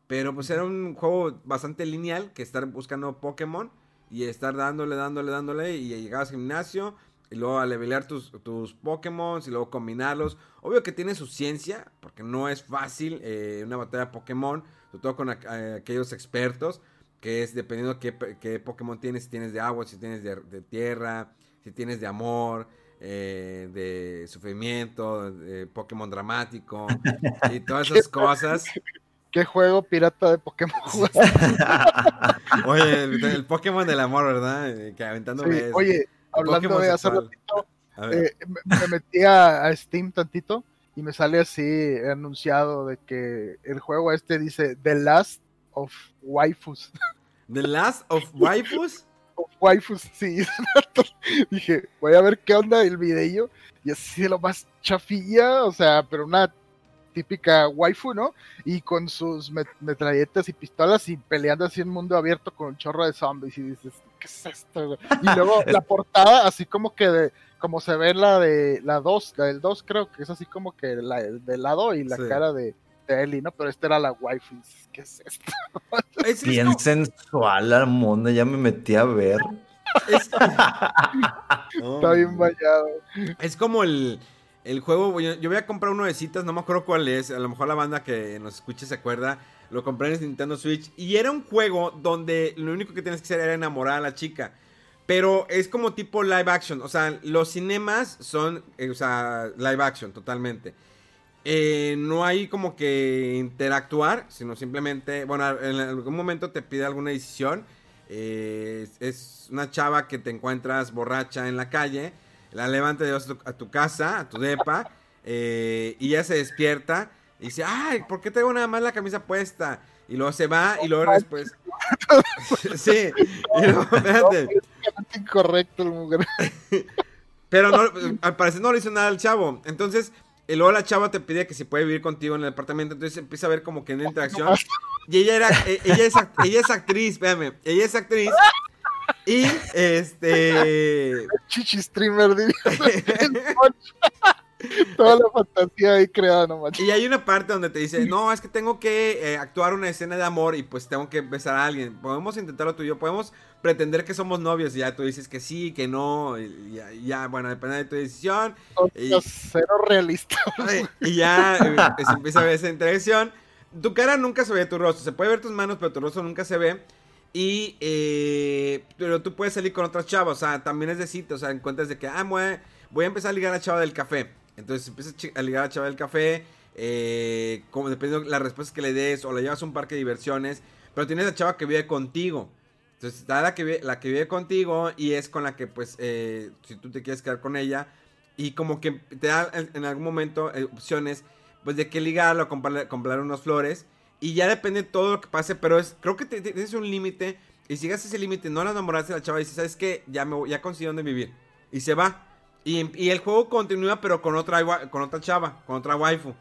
A: Pero pues era un juego bastante lineal que estar buscando Pokémon y estar dándole, dándole, dándole y llegar al gimnasio y luego a levelear tus, tus Pokémon y luego combinarlos. Obvio que tiene su ciencia, porque no es fácil eh, una batalla Pokémon, sobre todo con aquellos expertos, que es dependiendo qué, qué Pokémon tienes, si tienes de agua, si tienes de, tierra, si tienes de amor, eh, de sufrimiento, de Pokémon dramático y todas *laughs* esas cosas.
B: ¿Qué juego pirata de Pokémon *laughs*
A: Oye, el, Pokémon del amor, ¿verdad? Eh, que aventando
B: Oye, hablando de hace ratito, eh, me, metí a, Steam tantito y me sale así anunciado de que el juego este dice The Last of Waifus.
A: ¿The Last of *laughs* Waifus?
B: of waifus, sí. *laughs* Dije, voy a ver qué onda el video y así de lo más chafilla, o sea, pero una típica waifu, ¿no? Y con sus metralletas y pistolas y peleando así en mundo abierto con un chorro de zombies y dices, ¿qué es esto? Y luego *laughs* la portada así como que de, como se ve la de la 2, la del 2 creo que es así como que la del lado y la cara de, de Ellie, ¿no? Pero esta era la waifu. ¿Qué es esto? *laughs*
C: Es Bien sensual, Armona, ya me metí a ver. *laughs*
B: Está bien vallado.
A: Es como el, el juego, yo, voy a comprar uno de citas, no me acuerdo cuál es. A lo mejor la banda que nos escuche se acuerda. Lo compré en Nintendo Switch. Y era un juego donde lo único que tienes que hacer era enamorar a la chica. Pero es como tipo live action. O sea, los cinemas son, eh, o sea, live action totalmente. Eh, no hay como que interactuar, sino simplemente, bueno, en algún momento te pide alguna decisión. Eh, es una chava que te encuentras borracha en la calle la levanta a tu, casa, a tu depa, eh, y ya se despierta y dice, ay, ¿por qué tengo nada más la camisa puesta? Y luego se va y luego después... *laughs* sí, y luego, *laughs* espérate.
B: incorrecto el mujer. *laughs*
A: Pero no, al parecer no le hizo nada al chavo. Entonces, y luego la chava te pide que se puede vivir contigo en el departamento. Entonces empieza a ver como que una interacción. Y ella era, e, ella es, ella es actriz, espérame. Ella es actriz y este. *laughs*
B: Chichi streamer, *laughs* Toda la fantasía ahí creada nomás.
A: Y hay una parte donde te dice, no, es que tengo que eh, actuar una escena de amor y pues tengo que besar a alguien. Podemos intentarlo tú y yo, podemos pretender que somos novios y ya tú dices que sí, que no, y ya, bueno, depende de tu decisión.
B: y, cero realista.
A: Y ya eh, se empieza a ver esa interacción. Tu cara nunca se ve tu rostro, se puede ver tus manos, pero tu rostro nunca se ve. Y, eh, pero tú puedes salir con otras chavas, o sea, también es de sitio, o sea, encuentras de que, ah, voy a, empezar a ligar a chava del café. Entonces empiezas a ligar a chava del café, eh, como dependiendo de las respuestas que le des, o la llevas a un parque de diversiones, pero tienes a chava que vive contigo. Entonces está la que, vive, la que vive contigo y es con la que, pues, eh, si tú te quieres quedar con ella, y como que te da en, algún momento eh, opciones, pues, de qué ligarlo, comprarle, comprarle unas flores. Y ya depende de todo lo que pase, pero es creo que tienes un límite. Y si llegas a ese límite, no la enamoraste a la chava y dices, ¿sabes qué? Ya, me, ya consigo dónde vivir. Y se va. Y, el juego continúa, pero con otra, con otra chava, con otra waifu.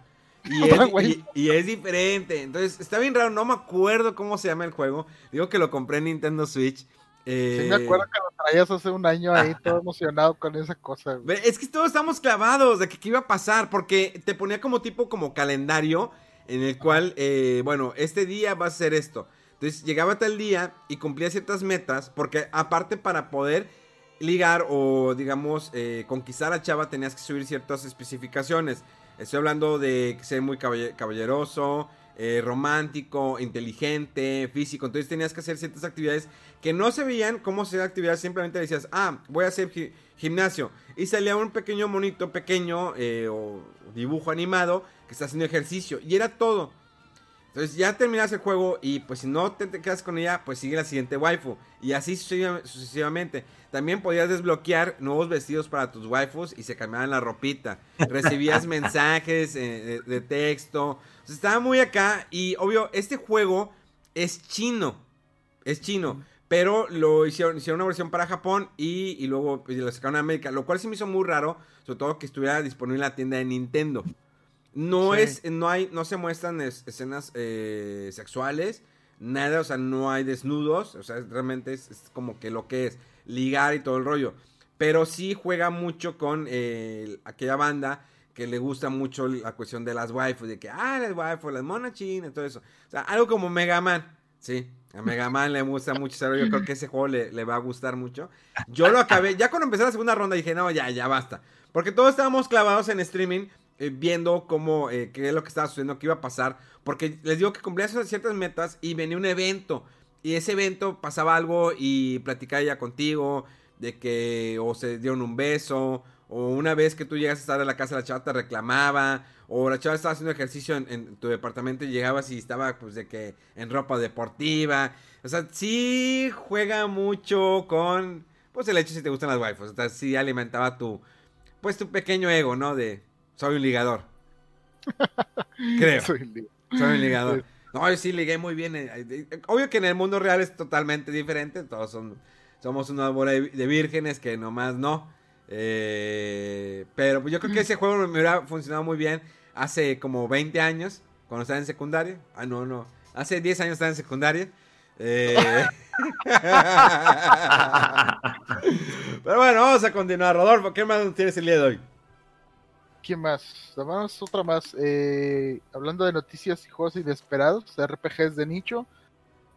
A: Y es, y, es, diferente. Entonces, está bien raro. No me acuerdo cómo se llama el juego. Digo que lo compré en Nintendo Switch.
B: sí, me acuerdo
A: que
B: lo traías hace un año ahí todo emocionado con esa cosa.
A: Es que todos estamos clavados de que qué iba a pasar, porque te ponía como tipo como calendario en el cual, eh, bueno, este día va a ser esto. Entonces llegaba tal día y cumplía ciertas metas, porque aparte para poder ligar o digamos eh, conquistar a Chava tenías que subir ciertas especificaciones. Estoy hablando de ser muy caballeroso, eh, romántico, inteligente, físico. Entonces tenías que hacer ciertas actividades que no se veían como hacer actividades. Simplemente decías, ah, voy a hacer gimnasio. Y salía un pequeño monito pequeño eh, o dibujo animado que está haciendo ejercicio. Y era todo. Entonces ya terminas el juego y pues si no te, quedas con ella, pues sigue la siguiente waifu. Y así sucesivamente. También podías desbloquear nuevos vestidos para tus waifus y se cambiaban la ropita. Recibías *laughs* mensajes eh, de, texto. estaba muy acá y obvio, este juego es chino. Es chino. Pero lo hicieron, hicieron una versión para Japón y, luego pues, lo sacaron a América. Lo cual se me hizo muy raro, sobre todo que estuviera disponible en la tienda de Nintendo. No es, no hay, no se muestran escenas eh, sexuales, nada, o sea, no hay desnudos, o sea, realmente es, como que lo que es ligar y todo el rollo. Pero sí juega mucho con eh, aquella banda que le gusta mucho la cuestión de las waifus, de que, ah, las waifus, las monachinas, todo eso. O sea, algo como Mega Man, sí. A Mega Man le gusta *laughs* mucho ese rollo, creo que ese juego le, le va a gustar mucho. Yo lo acabé, ya cuando empecé la segunda ronda dije, no, ya, ya basta. Porque todos estábamos clavados en streaming eh, viendo cómo, eh, qué es lo que estaba sucediendo, qué iba a pasar. Porque les digo que cumplías ciertas metas y venía un evento. Y ese evento pasaba algo y platicaba ya contigo de que o se dieron un beso. O una vez que tú llegas a estar en la casa, la chava te reclamaba. O la chava estaba haciendo ejercicio en, tu departamento y llegabas y estaba pues de que en ropa deportiva. O sea, sí juega mucho con pues el hecho si te gustan las waifus. O sea, sí alimentaba tu pues tu pequeño ego, ¿no? De soy un ligador. *laughs* Creo. Soy, un ligador. No, yo sí ligué muy bien. Eh, eh, obvio que en el mundo real es totalmente diferente. Todos son, somos una bola de, vírgenes que nomás no. Eh, pero pues yo creo que ese juego me hubiera funcionado muy bien hace como 20 años, cuando estaba en secundaria. Ah, no, no. Hace 10 años estaba en secundaria. *laughs* pero bueno, vamos a continuar. Rodolfo, ¿qué más tienes el día de hoy?
B: ¿Quién más? Vamos otra más. Eh, hablando de noticias y juegos inesperados, RPGs de nicho.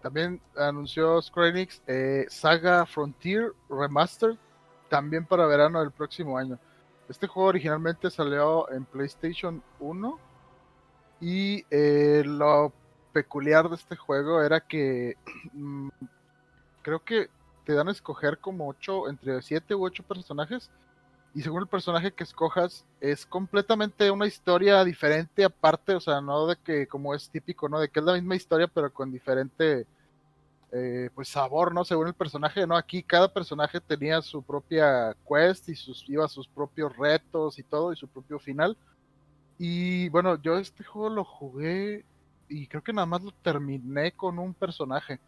B: También anunció Square Enix eh, Saga Frontier Remastered, también para verano del próximo año. Este juego originalmente salió en PlayStation 1 y eh, lo peculiar de este juego era que *clears throat* mm, creo que te dan a escoger como 8, entre 7 u 8 personajes y según el personaje que escojas, es completamente una historia diferente aparte, o sea, no de que como es típico, ¿no? De que es la misma historia pero con diferente, eh, pues sabor, ¿no? Según el personaje, ¿no? Aquí cada personaje tenía su propia quest y sus, iba a sus propios retos y todo y su propio final. Y bueno, yo este juego lo jugué y creo que nada más lo terminé con un personaje.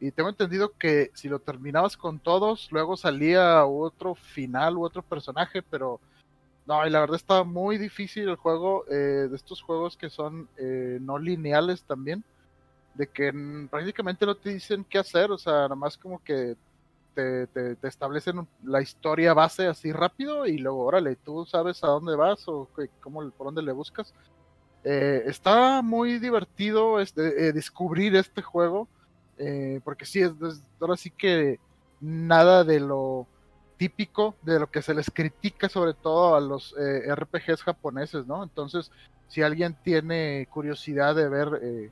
B: Y tengo entendido que si lo terminabas con todos, luego salía otro final u otro personaje, pero no, y la verdad está muy difícil el juego, eh, de estos juegos que son eh, no lineales también, de que prácticamente no te dicen qué hacer, o sea, nada más como que te, establecen la historia base así rápido y luego, órale, tú sabes a dónde vas o cómo, por dónde le buscas. Eh, está muy divertido este, descubrir este juego eh, porque sí, es, ahora sí que nada de lo típico, de lo que se les critica sobre todo a los eh, RPGs japoneses, ¿no? Entonces, si alguien tiene curiosidad de ver, eh,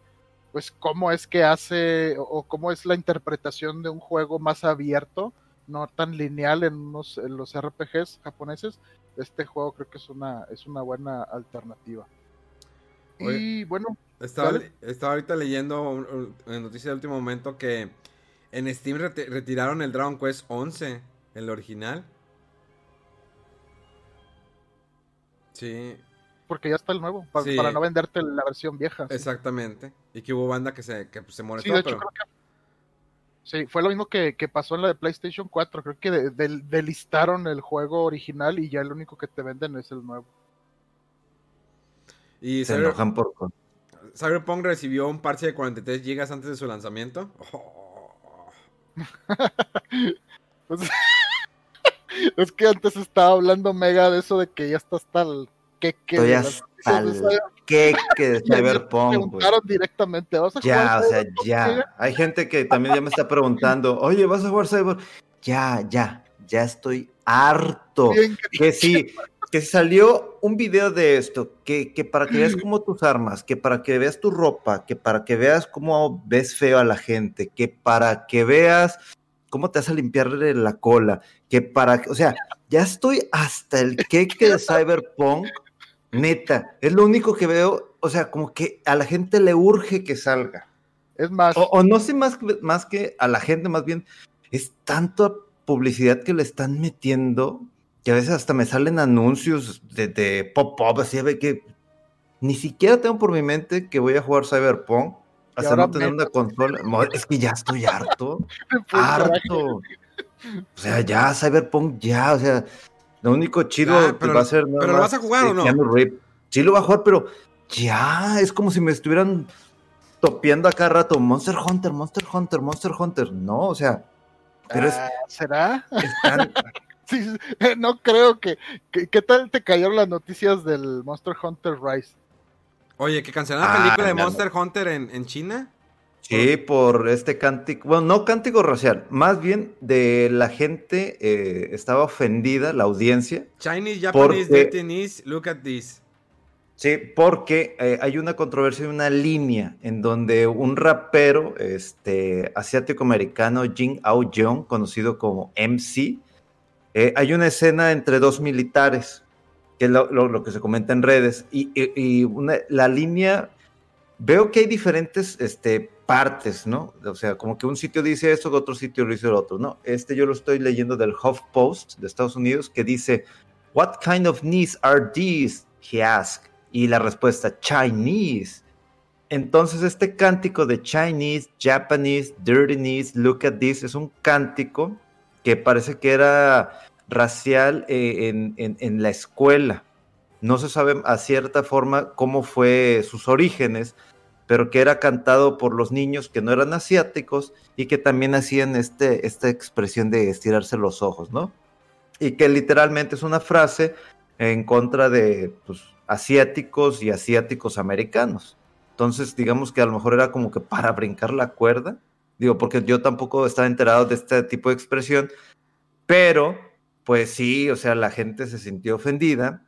B: pues, cómo es que hace o, cómo es la interpretación de un juego más abierto, no tan lineal en, en los RPGs japoneses, este juego creo que es una, es una buena alternativa. y bueno,
A: estaba, estaba ahorita leyendo en noticia de último momento que en Steam retiraron el Dragon Quest 11, el original. Sí.
B: Porque ya está el nuevo, para, no venderte la versión vieja.
A: Exactamente. Y que hubo banda que se, que se molestó. Sí, de hecho, creo que...
B: sí, fue lo mismo que, pasó en la de PlayStation 4. Creo que delistaron el juego original y ya el único que te venden es el nuevo.
C: Y se enojan por
A: Cyberpunk recibió un parche de 43 GB antes de su lanzamiento.
B: Pues, *laughs* *laughs* es que antes estaba hablando Mega de eso de que ya está hasta el queque.
C: Estoy hasta el queque de *laughs* Cyberpunk.
B: preguntaron directamente, ¿vas a
C: Ya, o sea, ya. Hay gente que también ya me está preguntando, oye, ¿vas a jugar Cyberpunk? Ya, ya, ya estoy harto. que sí, que salió un video de esto, que, que, para que veas *clears throat* como tus armas, que para que veas tu ropa, que para que veas cómo ves feo a la gente, que para que veas cómo te vas a limpiarle la cola, que para, o sea, ya estoy hasta el queque de *laughs* Cyberpunk, neta, es lo único que veo, o sea, como que a la gente le urge que salga.
B: Es más.
C: O, no sé más, más que a la gente, más bien, es tanta publicidad que le están metiendo que a veces hasta me salen anuncios de, pop-up, así de que ni siquiera tengo por mi mente que voy a jugar Cyberpunk hasta no tener una consola. Es que ya estoy harto, *laughs* harto. O sea, ya Cyberpunk, ya, o sea, lo único chido ah, que va a ser.
A: ¿Pero lo vas a jugar o no?
C: Sí, lo va a jugar, pero ya, es como si me estuvieran topeando acá rato. Monster Hunter, Monster Hunter, Monster Hunter. No, o sea. Pero es,
B: ah, ¿Será? *laughs* no creo que, ¿Qué tal te cayeron las noticias del Monster Hunter Rise?
A: Oye, que cancelaron la ah, película de Monster Hunter en, China.
C: Sí, por este cántico, bueno, no cántico racial, más bien de la gente eh, estaba ofendida, la audiencia.
A: Chinese, Japanese, look at this.
C: Sí, porque eh, hay una controversia, una línea en donde un rapero este, asiático-americano, Jin Ao Jung, conocido como MC, eh, hay una escena entre dos militares, que es lo, que se comenta en redes, y, la línea, veo que hay diferentes este, partes, ¿no? O sea, como que un sitio dice esto, otro sitio lo dice el otro, ¿no? Este yo lo estoy leyendo del HuffPost de Estados Unidos, que dice, What kind of knees are these? He asked. Y la respuesta, Chinese. Entonces, este cántico de Chinese, Japanese, Dirty Knees, Look at This, es un cántico que parece que era racial eh, en, la escuela. No se sabe a cierta forma cómo fue sus orígenes, pero que era cantado por los niños que no eran asiáticos y que también hacían este, esta expresión de estirarse los ojos, ¿no? Y que literalmente es una frase en contra de pues, asiáticos y asiáticos americanos. Entonces, digamos que a lo mejor era como que para brincar la cuerda Digo, porque yo tampoco estaba enterado de este tipo de expresión, pero pues sí, o sea, la gente se sintió ofendida.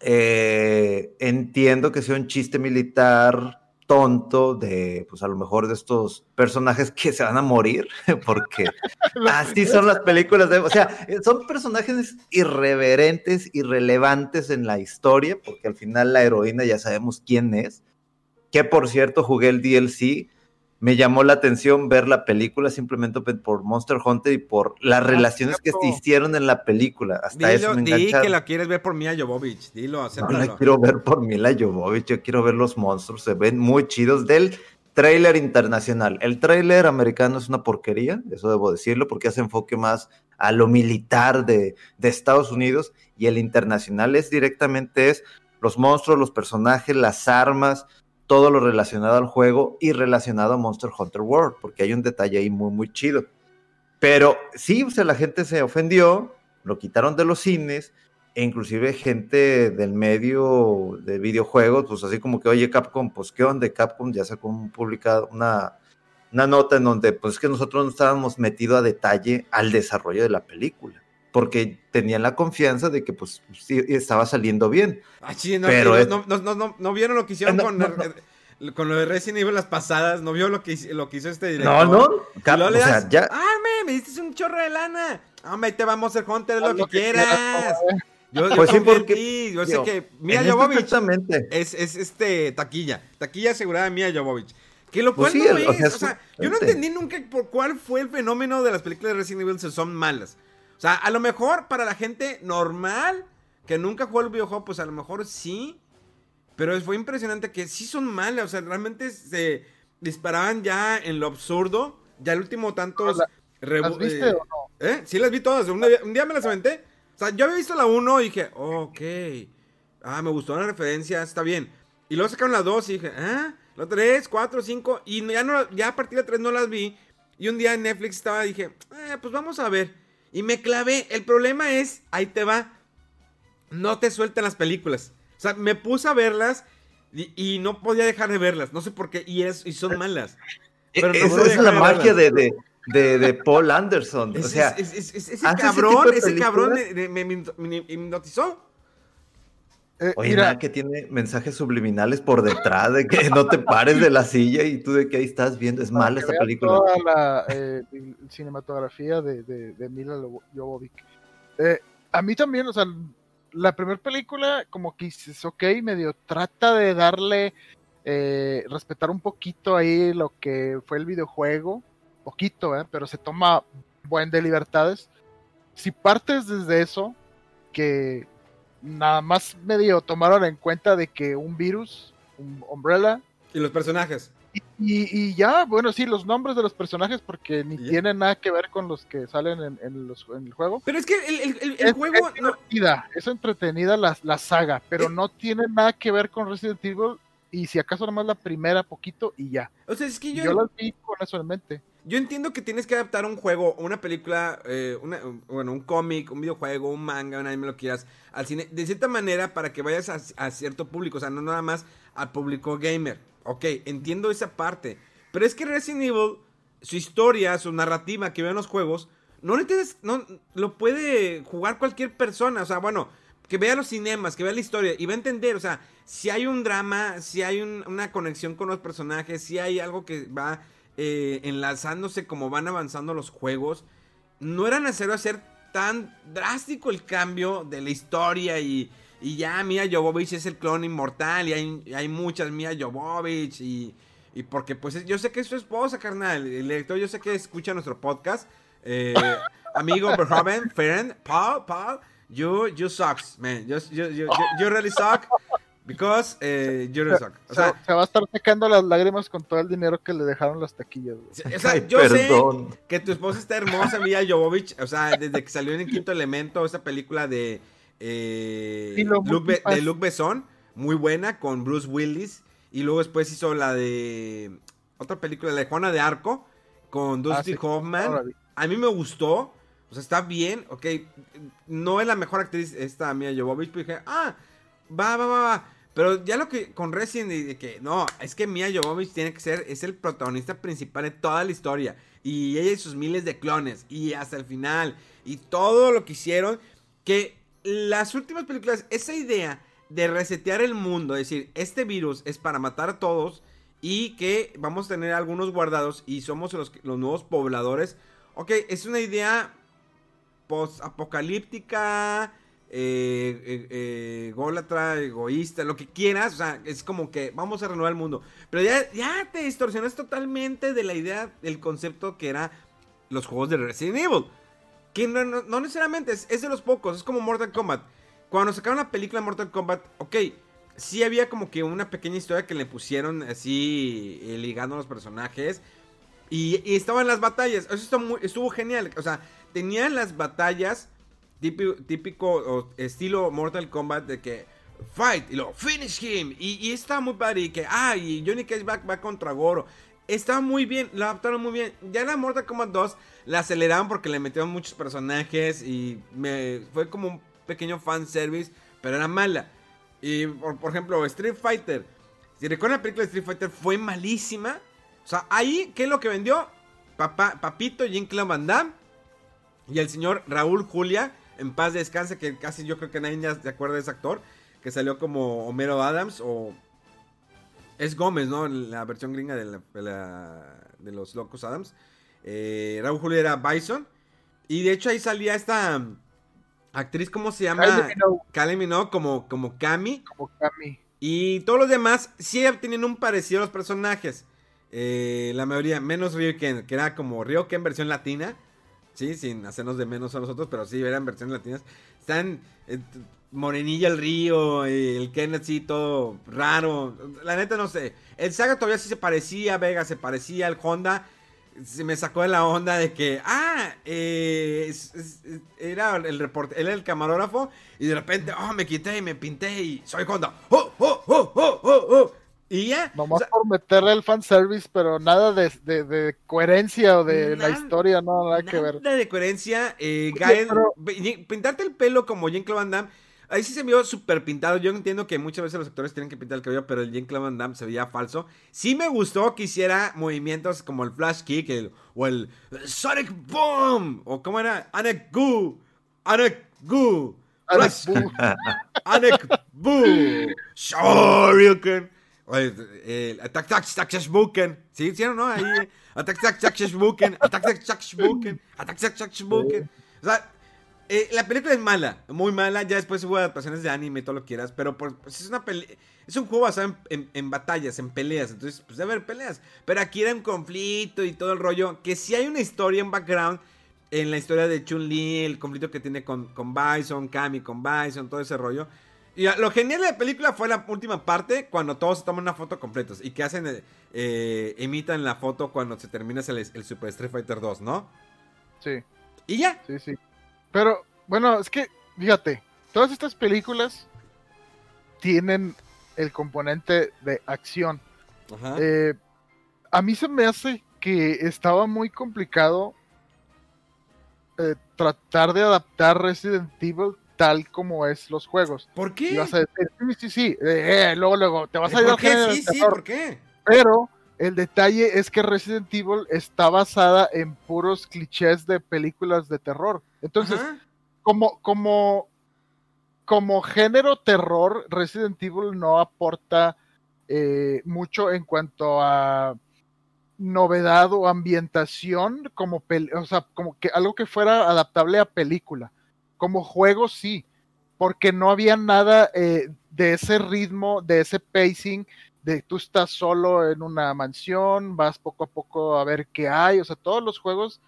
C: Eh, entiendo que sea un chiste militar tonto de, pues a lo mejor de estos personajes que se van a morir, *laughs* porque *laughs* así son las películas de, o sea, son personajes irreverentes, irrelevantes en la historia, porque al final la heroína ya sabemos quién es, que por cierto jugué el DLC, me llamó la atención ver la película simplemente por Monster Hunter y por las ah, relaciones que se hicieron en la película. Hasta eso me
A: Di que la quieres ver por Mia Jovovich, dilo, acéptalo.
C: No la quiero ver por Mila Jovovich, yo quiero ver los monstruos, se ven muy chidos del trailer internacional. El trailer americano es una porquería, eso debo decirlo, porque hace enfoque más a lo militar de, de Estados Unidos y el internacional es directamente es los monstruos, los personajes, las armas, todo lo relacionado al juego y relacionado a Monster Hunter World, porque hay un detalle ahí muy, muy chido. Pero sí, o sea, la gente se ofendió, lo quitaron de los cines, e inclusive gente del medio de videojuegos, pues así como que, oye, Capcom, pues qué onda, Capcom ya sacó un una, una nota en donde, pues es que nosotros no estábamos metidos a detalle al desarrollo de la película porque tenían la confianza de que pues sí, estaba saliendo bien.
A: Ah, no, pero no, no, no, vieron lo que hicieron con, con lo de Resident Evil las pasadas, no vio lo que, lo que hizo este director.
C: No, no,
A: o sea, ya... Ah, me, me diste un chorro de lana. Ah, ahí te vamos a hacer Hunter, lo, que, quieras. Yo, pues sí, porque yo sé que Mia Jovovich es, es este taquilla, taquilla asegurada de Mia Jovovich. Que lo pues cual no es, o sea, yo no entendí nunca por cuál fue el fenómeno de las películas de Resident Evil si son malas. O sea, a lo mejor para la gente normal que nunca jugó el videojuego, pues a lo mejor sí. Pero fue impresionante que sí son malas. O sea, realmente se disparaban ya en lo absurdo. Ya el último tantos.
B: ¿Las viste o
A: no? ¿Eh? Sí, las vi todas. Un día, me las aventé. O sea, yo había visto la 1 y dije, ok. Ah, me gustó la referencia, está bien. Y luego sacaron la 2 y dije, ah, la 3, 4, 5. Y ya, no, ya a partir de 3 no las vi. Y un día en Netflix estaba y dije, eh, pues vamos a ver. Y me clavé. El problema es, ahí te va. No te sueltan las películas. O sea, me puse a verlas y, no podía dejar de verlas. No sé por qué. Y, es, y son malas.
C: Pero no Esa es la magia de, de, Paul Anderson. o sea,
A: ese cabrón, ese cabrón me, hipnotizó.
C: Eh, Oye, mira, que tiene mensajes subliminales por detrás de que no te pares de la silla y tú de que ahí estás viendo. Es mala esta película.
B: Toda la eh, cinematografía de, de, Mila Jovovich. Eh, a mí también, o sea, la primera película, como que dices, ok, medio trata de darle, eh, respetar un poquito ahí lo que fue el videojuego, poquito, ¿eh? pero se toma buen de libertades. Si partes desde eso, que nada más medio tomaron en cuenta de que un virus, un Umbrella.
A: Y los personajes.
B: Y, ya, bueno, sí, los nombres de los personajes, porque ni tienen nada que ver con los que salen en, el juego.
A: Pero es que el, juego.
B: Es entretenida, es entretenida la, saga, pero no tiene nada que ver con Resident Evil. Y si acaso nomás la primera, poquito y ya.
A: O sea, es que yo.
B: Yo las vi con eso en mente.
A: Yo entiendo que tienes que adaptar un juego, una película, eh, bueno, un cómic, un videojuego, un manga, un anime, lo quieras, al cine, de cierta manera para que vayas a, cierto público, o sea, no nada más al público gamer. Ok, entiendo esa parte. Pero es que Resident Evil, su historia, su narrativa que en los juegos, no lo, no lo puede jugar cualquier persona. O sea, bueno, que vea los cinemas, que vea la historia y va a entender, o sea, si hay un drama, si hay una conexión con los personajes, si hay algo que va eh, enlazándose como van avanzando los juegos, no era necesario hacer tan drástico el cambio de la historia y, y ya Mia Jovovich es el clon inmortal y hay, hay muchas Mia Jovovich y, y porque pues yo sé que es su esposa, carnal, el lector yo sé que escucha nuestro podcast, eh, *laughs* amigo joven, friend, Paul, Paul, you, you sucks, man, you, you, you, you really suck. Because eh, you suck.
B: O sea, se, va a estar secando las lágrimas con todo el dinero que le dejaron las taquillas.
A: O sea, yo sé que tu esposa está hermosa, Mia Jovovich. O sea, desde que salió en el quinto elemento, esa película de, eh, Luke, de Luke Besson, muy buena, con Bruce Willis. Y luego después hizo la de. Otra película, la de Juana de Arco, con Dusty ah, Hoffman. A mí me gustó. O sea, está bien, ok. No es la mejor actriz esta Mia Jovovich, pero dije, ah, va, va, va, va. Pero ya lo que con Resident de que no, es que Mia Jovovich tiene que ser, es el protagonista principal de toda la historia. Y ella y sus miles de clones. Y hasta el final. Y todo lo que hicieron. Que las últimas películas, esa idea de resetear el mundo, es decir, este virus es para matar a todos. Y que vamos a tener algunos guardados y somos los, los nuevos pobladores. Ok, es una idea post-apocalíptica eh, eh, eh, gólatra, egoísta, lo que quieras. O sea, es como que vamos a renovar el mundo. Pero ya, ya te distorsionas totalmente de la idea, del concepto que era los juegos de Resident Evil. Que no, necesariamente es, de los pocos, es como Mortal Kombat. Cuando sacaron la película Mortal Kombat, ok, sí había como que una pequeña historia que le pusieron así, eh, ligando a los personajes. Y, estaban las batallas, eso estuvo, estuvo genial. O sea, tenían las batallas típico, estilo Mortal Kombat de que fight y luego finish him y, está muy padre y que ah y Johnny Cage va, va contra Goro. Está muy bien lo adaptaron muy bien. Ya la Mortal Kombat 2 la aceleraron porque le metieron muchos personajes y me fue como un pequeño fan service pero era mala. Y por, ejemplo Street Fighter. Si recuerdan la película de Street Fighter fue malísima. O sea ahí qué es lo que vendió Papito Jean-Claude Van Damme y el señor Raúl Julia en paz descanse, que casi yo creo que nadie ya se acuerda de ese actor, que salió como Homero Adams o... Es Gómez, ¿no? La versión gringa de, de, los Locos Adams. Eh, Raúl Julio era Bison. Y de hecho ahí salía esta actriz, ¿cómo se llama? Kylie Minogue, como, como Cami.
B: Como Cami.
A: Y todos los demás sí tienen un parecido a los personajes. Eh, la mayoría, menos Ryuken, que era como Ryuken versión latina. Sí, sin hacernos de menos a nosotros, pero sí, eran versiones latinas. Están eh, Morenilla el Río, el Kenneth sí, todo raro. La neta no sé. El Saga todavía sí se parecía, Vega se parecía, el Honda se me sacó de la onda de que, ah, eh, era el reporte, él era el camarógrafo y de repente, oh, me quité y me pinté y soy Honda. ¡Oh, oh, oh, oh, oh! oh! Y ya.
B: Nomás por meterle el fanservice, pero nada de, de, coherencia o de la historia, no, nada, que ver.
A: Nada de coherencia. Eh, pintarte el pelo como Jean-Claude Van Damme. Ahí sí se vio súper pintado. Yo entiendo que muchas veces los actores tienen que pintar el cabello, pero el Jean-Claude Van Damme se veía falso. Sí me gustó que hiciera movimientos como el Flash Kick o el Sonic Boom. O cómo era, Anek Goo. Anek Goo. Anek Boo. *laughs* Shoryuken. Eh, attack, attack, attack, smoken. ¿Sí? ¿Sí o no? Ahí. Attack, attack, attack, smoken. Attack, attack, attack, smoken. Attack, attack, attack, smoken. O sea, eh, la película es mala, muy mala. Ya después hubo adaptaciones de anime y todo lo que quieras. Pero pues, es una es un juego basado en, en, batallas, en peleas. Entonces, pues debe haber peleas. Pero aquí era un conflicto y todo el rollo. Que si hay una historia en background. En la historia de Chun-Li, el conflicto que tiene con, con Bison, Kami con Bison, todo ese rollo. Y lo genial de la película fue la última parte, cuando todos se toman una foto completos. Y que hacen, eh, imitan la foto cuando se termina el, el, Super Street Fighter 2, ¿no?
B: Sí.
A: ¿Y ya?
B: Sí, sí. Pero, bueno, es que, fíjate, todas estas películas tienen el componente de acción. Ajá. Eh, a mí se me hace que estaba muy complicado eh, tratar de adaptar Resident Evil tal como es los juegos.
A: ¿Por qué?
B: Y vas a decir, sí, sí, sí, eh, luego, luego, te vas a ir
A: ¿Por qué? Sí, sí, ¿por qué?
B: Pero el detalle es que Resident Evil está basada en puros clichés de películas de terror. Entonces, como, como, como género terror, Resident Evil no aporta eh, mucho en cuanto a novedad o ambientación como o sea, como que algo que fuera adaptable a película. Como juego sí, porque no había nada eh, de ese ritmo, de ese pacing, de tú estás solo en una mansión, vas poco a poco a ver qué hay, o sea, todos los juegos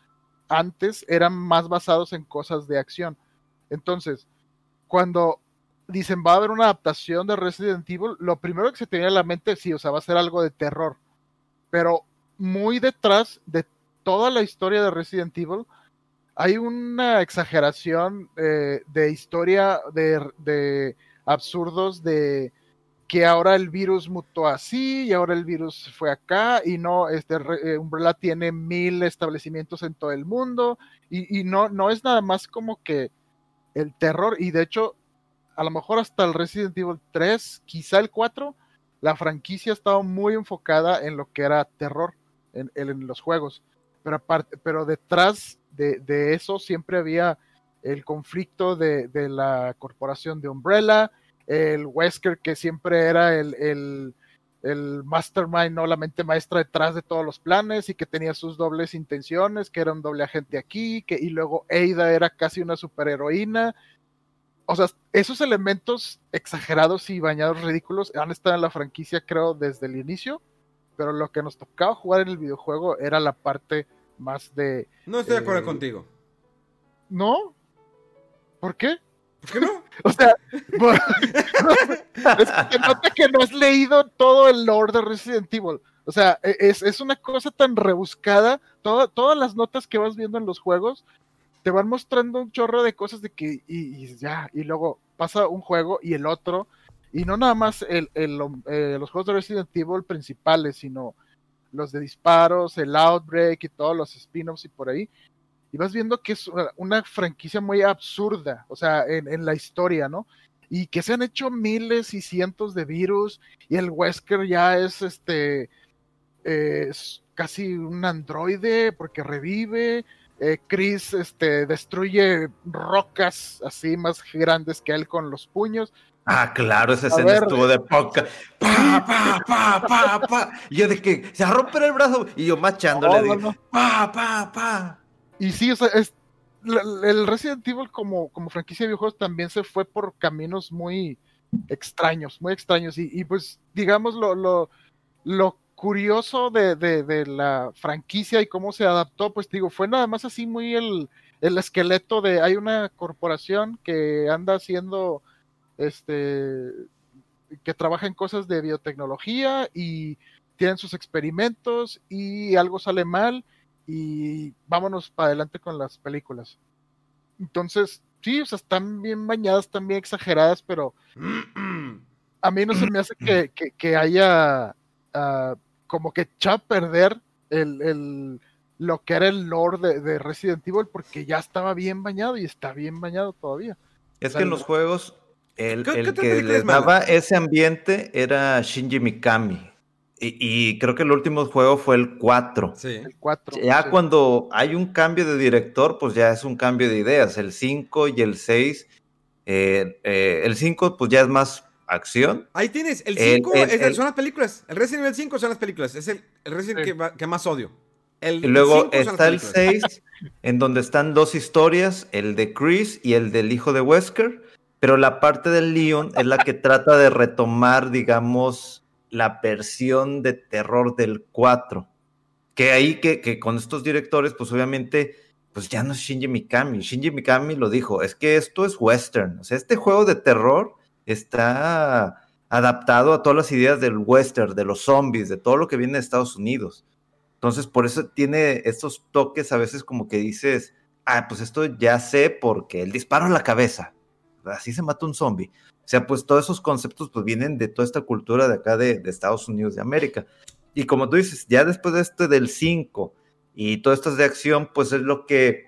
B: antes eran más basados en cosas de acción. Entonces, cuando dicen va a haber una adaptación de Resident Evil, lo primero que se tenía en la mente, sí, o sea, va a ser algo de terror, pero muy detrás de toda la historia de Resident Evil, hay una exageración eh, de historia de, absurdos de que ahora el virus mutó así y ahora el virus fue acá y no, este eh, Umbrella tiene mil establecimientos en todo el mundo y, no, no es nada más como que el terror y de hecho a lo mejor hasta el Resident Evil 3, quizá el 4, la franquicia estaba muy enfocada en lo que era terror en, en los juegos pero, aparte, pero detrás de, eso siempre había el conflicto de, la corporación de Umbrella, el Wesker que siempre era el, mastermind, no la mente maestra detrás de todos los planes y que tenía sus dobles intenciones, que era un doble agente aquí, que, y luego Ada era casi una superheroína. O sea, esos elementos exagerados y bañados ridículos han estado en la franquicia, creo, desde el inicio pero lo que nos tocaba jugar en el videojuego era la parte más de...
A: No estoy de acuerdo eh, contigo.
B: ¿No? ¿Por qué?
A: ¿Por qué no? *laughs*
B: o sea, *laughs* es que nota que no has leído todo el lore de Resident Evil. O sea, e, es, una cosa tan rebuscada. todas las notas que vas viendo en los juegos te van mostrando un chorro de cosas de que, y ya, y luego pasa un juego y el otro, y no nada más el, eh, los juegos de Resident Evil principales, sino los de disparos, el Outbreak y todos los spin-offs y por ahí. Y vas viendo que es una, franquicia muy absurda, o sea, en, la historia, ¿no? Y que se han hecho miles y cientos de virus y el Wesker ya es este, es casi un androide porque revive. Eh, Chris este, destruye rocas así más grandes que él con los puños.
C: Ah, claro, esa escena estuvo de poca. Pa, pa, pa, pa, pa. Y yo de que se rompe el brazo y yo machándole. Pa, pa, pa.
B: Y sí, o sea, es, el Resident Evil como, como franquicia de videojuegos también se fue por caminos muy extraños, muy extraños. Y, pues, digamos, lo, lo, lo curioso de, de, de, la franquicia y cómo se adaptó, pues digo, fue nada más así muy el, el esqueleto de hay una corporación que anda haciendo este, que trabaja en cosas de biotecnología y tienen sus experimentos y algo sale mal y vámonos para adelante con las películas. Entonces, sí, o sea, están bien bañadas, están bien exageradas, pero a mí no se me hace que, haya ah, como que echado a perder el, lo que era el lore de, Resident Evil porque ya estaba bien bañado y está bien bañado todavía.
C: Es que en los juegos el, que les daba ese ambiente era Shinji Mikami. Y, creo que el último juego fue el 4.
B: Sí. El 4.
C: Ya cuando hay un cambio de director, pues ya es un cambio de ideas. El 5 y el 6. Eh, eh, el 5, pues ya es más acción.
A: Ahí tienes. El 5 son las películas. El Resident Evil 5 son las películas. Es el, Resident que, que, más odio.
C: El y luego está el 6, en donde están dos historias: el de Chris y el del hijo de Wesker. Pero la parte del Leon es la que trata de retomar, digamos la versión de terror del 4. Que ahí que, con estos directores, pues obviamente, pues ya no es Shinji Mikami. Shinji Mikami lo dijo, es que esto es western. O sea, este juego de terror está adaptado a todas las ideas del western, de los zombies, de todo lo que viene de Estados Unidos. Entonces, por eso tiene estos toques a veces como que dices, ah, pues esto ya sé porque el disparo a la cabeza, así se mata un zombie. O sea, pues todos esos conceptos pues vienen de toda esta cultura de acá de, Estados Unidos de América. Y como tú dices, ya después de este del 5 y todo esto de acción, pues es lo que,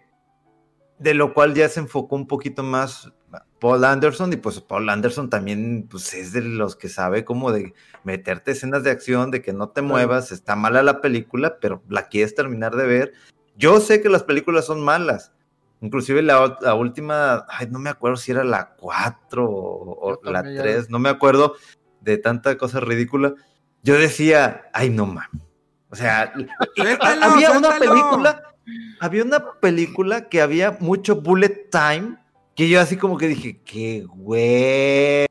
C: de lo cual ya se enfocó un poquito más Paul Anderson y pues Paul Anderson también pues es de los que sabe como de meterte escenas de acción, de que no te muevas, está mala la película, pero la quieres terminar de ver. Yo sé que las películas son malas, Inclusive la, última, ay, no me acuerdo si era la 4 o, la 3, no me acuerdo de tanta cosa ridícula. Yo decía, ay, no mames. O sea, había una película, había una película que había mucho bullet time, que yo así como que dije, qué güey.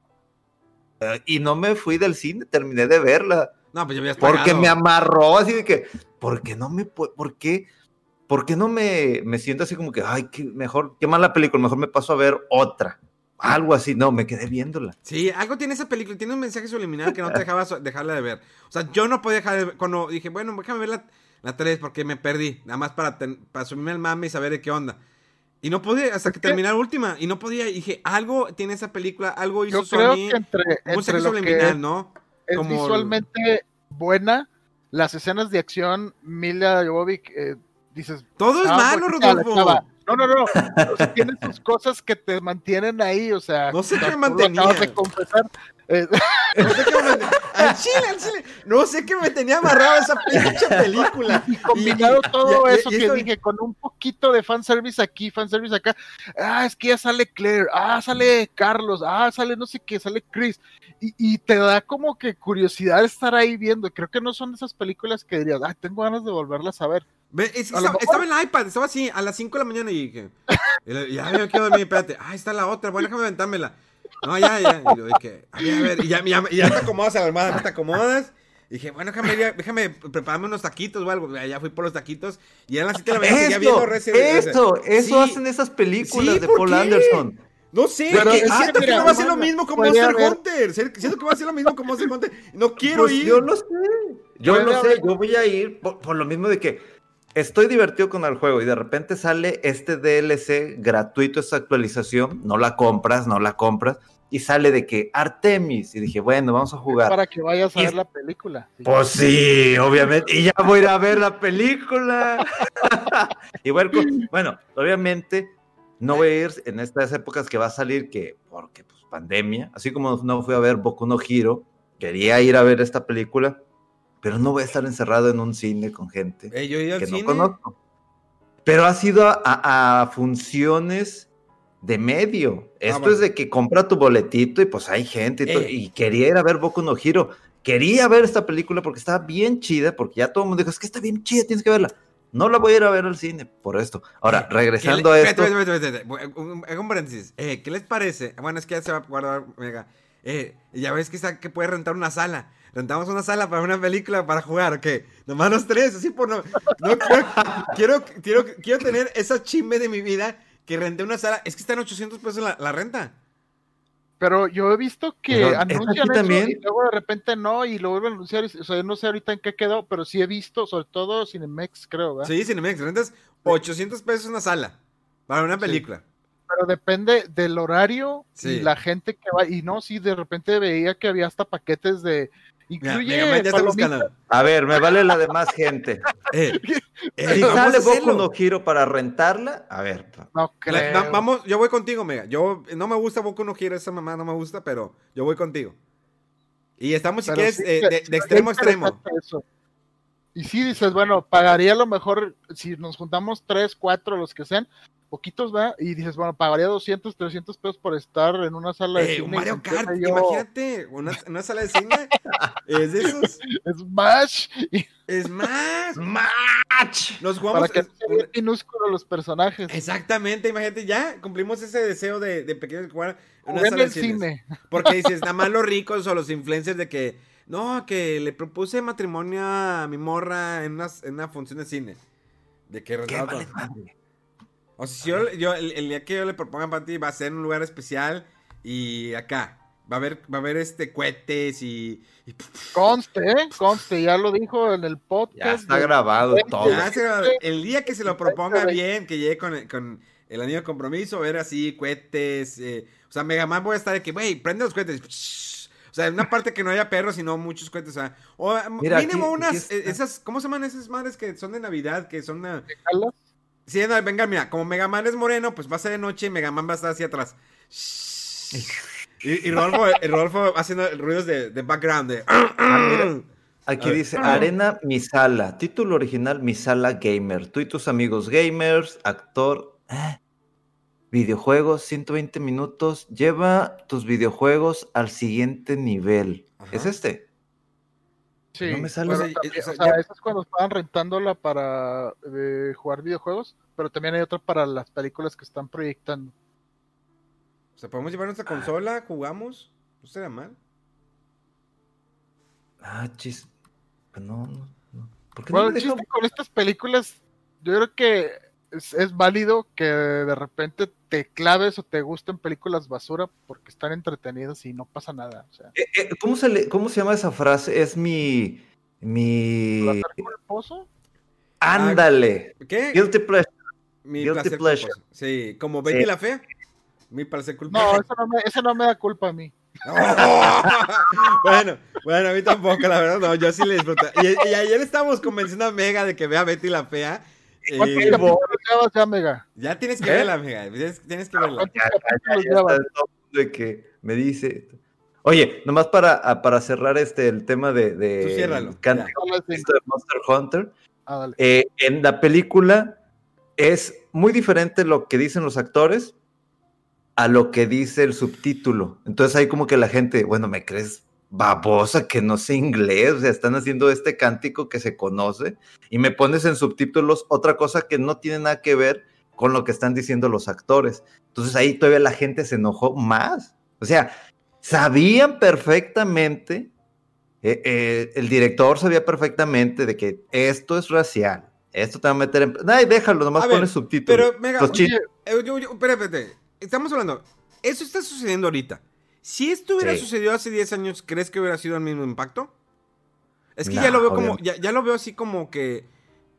C: Y no me fui del cine, terminé de verla.
A: No, pues yo
C: Porque me amarró así de que, ¿por qué no me por qué? ¿Por qué no me, me siento así como que, ay, qué mejor, qué mala película, mejor me paso a ver otra? Algo así, no, me quedé viéndola.
A: Sí, algo tiene esa película, tiene un mensaje subliminal que no te dejaba dejarla de ver. O sea, yo no podía dejar de ver, cuando dije, bueno, déjame ver la, la 3 porque me perdí, nada más para, para subirme al mame y saber de qué onda. Y no podía, hasta que terminé la última, y no podía, y dije, algo tiene esa película, algo hizo
B: Yo creo que entre, un mensaje subliminal,
A: ¿no?
B: Es visualmente buena, las escenas de acción, Mila Jovovich... Eh, dices.
A: Todo es ah, malo, Rodolfo.
B: No, no, no. *laughs* O sea, tienes tus cosas que te mantienen ahí, o sea.
A: No sé qué me mantenía.
B: de confesar.
A: Eh, *laughs* no sé qué me mantenía. Al chile, al chile. No sé qué me tenía amarrado esa pinche película.
B: Y combinado todo eso que dije con un poquito de fanservice aquí, fanservice acá. Ah, es que ya sale Claire. Ah, sale Carlos. Ah, sale no sé qué, sale Chris. Y, y te da como que curiosidad estar ahí viendo. Creo que no son esas películas que dirías, ah, tengo ganas de volverlas a ver
A: estaba, en el iPad, estaba así a las 5 de la mañana y dije, ya me quedo dormir, espérate, ah, está la otra, bueno, déjame aventármela. No, ya, ya, y yo dije, a ver, a ver, y ya, ya, ya te acomodas a la armada, te acomodas. Y dije, bueno, déjame, déjame prepararme unos taquitos o algo. Ya fui por los taquitos y a las 7 de la mañana seguía viendo
C: Resident Eso, eso hacen esas películas de Paul Anderson.
A: No sé, pero que, siento que va a ser lo mismo como Monster Hunter. Siento que va a ser lo mismo como Monster Hunter. No quiero pues ir.
C: Yo no sé. Yo no sé. Yo voy a ir por, lo mismo de que estoy divertido con el juego y de repente sale este DLC gratuito, esta actualización, no la compras, no la compras, y sale de que Artemis, y dije, bueno, vamos a jugar.
B: para que vayas a ver la película.
C: Pues sí, obviamente, y ya voy a ir a ver la película. *laughs* y bueno, bueno, obviamente no voy a ir en estas épocas que va a salir, que porque pues pandemia, así como no fui a ver Boku no Hiro, quería ir a ver esta película, pero no voy a estar encerrado en un cine con gente que no conozco. Pero ha sido a, funciones de medio. Ah, Esto es de que compra tu boletito y pues hay gente y, quería ir a ver Boku no Hero. Quería ver esta película porque estaba bien chida, porque ya todo el mundo dijo, es que está bien chida, tienes que verla. No la voy a ir a ver al cine por esto. Ahora, regresando a esto.
A: un paréntesis. Eh, ¿Qué les parece? Bueno, es que ya se va a guardar, mega. Eh, ya ves que, está, que puede rentar una sala rentamos una sala para una película para jugar, ¿qué? Nomás los tres, así por no. no quiero, quiero, quiero, tener esa chisme de mi vida que renté una sala. Es que está en 800 pesos la, renta.
B: Pero yo he visto que anuncian eso también? y luego de repente no, y lo vuelven a anunciar. O sea, yo no sé ahorita en qué quedó, pero sí he visto, sobre todo Cinemex, creo, ¿verdad?
A: Sí, Cinemex, rentas 800 pesos una sala para una película.
B: pero depende del horario y la gente que va. Y no, sí, de repente veía que había hasta paquetes de. Incluye.
C: a ver, me vale la de más gente. *laughs* Eh, eh, si sale Boku no Hiro para rentarla, a ver.
A: No creo. vamos, yo voy contigo, Mega. Yo no me gusta Boku no Hiro, esa mamá no me gusta, pero yo voy contigo. Y estamos, si quieres, eh, de, extremo a extremo.
B: Y sí dices, bueno, pagaría a lo mejor, si nos juntamos tres, cuatro, los que sean, poquitos, ¿va? Y dices, bueno, pagaría 200, 300 pesos por estar en una sala de
A: eh, cine. Mario Kart, imagínate, una, una, sala de cine. es de esos. *laughs*
B: Smash.
A: Smash. Smash. Nos jugamos.
B: Para que minúsculo los personajes.
A: Exactamente, imagínate, ya cumplimos ese deseo de, de pequeños jugar en una sala de cine. Porque *laughs* dices, nada más los ricos o los influencers de que, no, que le propuse matrimonio a mi morra en una, en una función de cine. De que
C: ¿Qué vale,
A: o sea, si yo, el, día que yo le proponga para ti va a ser en un lugar especial y acá. Va a haber, va a haber este cohetes y,
B: Conste, ¿eh? conste, ya lo dijo en el podcast.
C: Ya está grabado todo.
A: el día que se lo proponga bien, que llegue con, con el anillo de compromiso, ver así cohetes. Eh, o sea, Mega Man voy a estar de que, güey, prende los cohetes. O sea, en una parte que no haya perros, sino muchos cohetes. O, mínimo unas, eh, esas, ¿cómo se llaman esas madres que son de Navidad? Que son una... Sí, venga, mira, como Mega Man es moreno, pues va a ser de noche y Mega Man va a estar hacia atrás. Y, y Rodolfo, haciendo ruidos de, background. De...
C: Ah, Aquí dice Arena Misala, título original Misala Gamer. Tú y tus amigos gamers, actor, ¿eh? videojuegos, 120 minutos. Lleva tus videojuegos al siguiente nivel. ¿Es este?
B: Sí, no me sale. o sea, es cuando estaban rentándola para eh, jugar videojuegos, pero también hay otra para las películas que están proyectando.
A: O sea, podemos llevar nuestra consola, jugamos, no será mal.
C: Ah, chis. Pues no, no, no.
B: ¿Por qué bueno, no con estas películas, yo creo que es, válido que de repente te claves o te gusten películas basura porque están entretenidas y no pasa nada.
C: Eh, eh, ¿Cómo, se le, ¿Cómo se llama esa frase? Es mi... mi...
B: pozo?
C: Ándale.
A: ¿Qué?
C: Guilty pleasure.
A: Mi Guilty pleasure. Sí, como Betty la Fea. Mi placer.
B: No, eso no, me, eso no me da culpa a mí. *laughs*
A: bueno, bueno, a mí tampoco, la verdad, no, yo sí le disfruto. Y, y, ayer estábamos convenciendo a Mega de que vea Betty la Fea
B: ya, Mega?
A: Ya tienes que ¿Eh? verla, Mega. Tienes, que verla.
C: de que me dice. Oye, nomás para, para cerrar este el tema de, de, Monster Hunter. Ah, eh, en la película es muy diferente lo que dicen los actores a lo que dice el subtítulo. Entonces ahí como que la gente, bueno, ¿me crees babosa que no sé inglés, o sea, están haciendo este cántico que se conoce y me pones en subtítulos otra cosa que no tiene nada que ver con lo que están diciendo los actores. Entonces ahí todavía la gente se enojó más. O sea, sabían perfectamente, eh, eh, el director sabía perfectamente de que esto es racial, esto te va a meter en... Ay, déjalo, nomás pones subtítulos.
A: Pero, mega, espérate, estamos hablando, eso está sucediendo ahorita. Si esto hubiera sucedido hace 10 años, ¿crees que hubiera sido el mismo impacto? Es que ya lo veo como, ya, lo veo así como que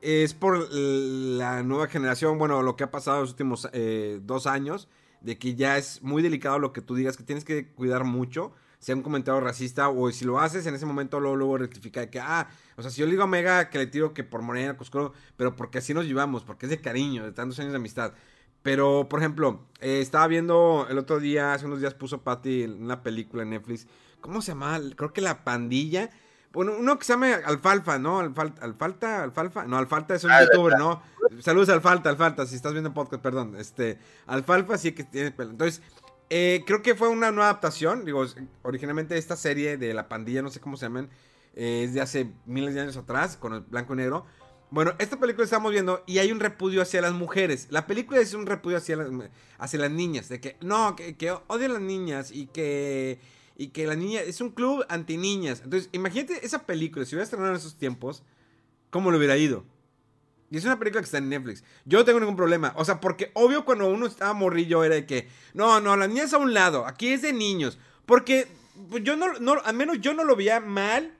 A: es por la nueva generación, bueno, lo que ha pasado en los últimos eh, dos años, de que ya es muy delicado lo que tú digas, que tienes que cuidar mucho, sea un comentario racista, o si lo haces en ese momento, luego, luego rectifica de que, ah, o sea, si yo le digo a Mega que le tiro que por morena, pero porque así nos llevamos, porque es de cariño, de tantos años de amistad. Pero, por ejemplo, eh, estaba viendo el otro día, hace unos días puso Patty una película en Netflix. ¿Cómo se llama? Creo que La Pandilla. Bueno, uno que se llama Alfalfa, ¿no? Alfalta, Alfalta, Alfalfa. No, Alfalta es un ah, youtuber, ¿no? Saludos Alfalta, Alfalta, si estás viendo podcast, perdón. Este, Alfalfa sí que tiene pelo. Entonces, eh, creo que fue una nueva adaptación. Digo, originalmente esta serie de La Pandilla, no sé cómo se llaman, eh, es de hace miles de años atrás, con el blanco y negro. Bueno, esta película estamos viendo y hay un repudio hacia las mujeres. La película es un repudio hacia las, hacia las niñas. De que no, que, que a las niñas y que, y que la niña es un club anti niñas. Entonces, imagínate esa película, si hubiera estrenado en esos tiempos, ¿cómo le hubiera ido? Y es una película que está en Netflix. Yo no tengo ningún problema. O sea, porque obvio cuando uno estaba morrillo era de que, no, no, las niñas a un lado, aquí es de niños. Porque pues, yo no, no, al menos yo no lo veía mal.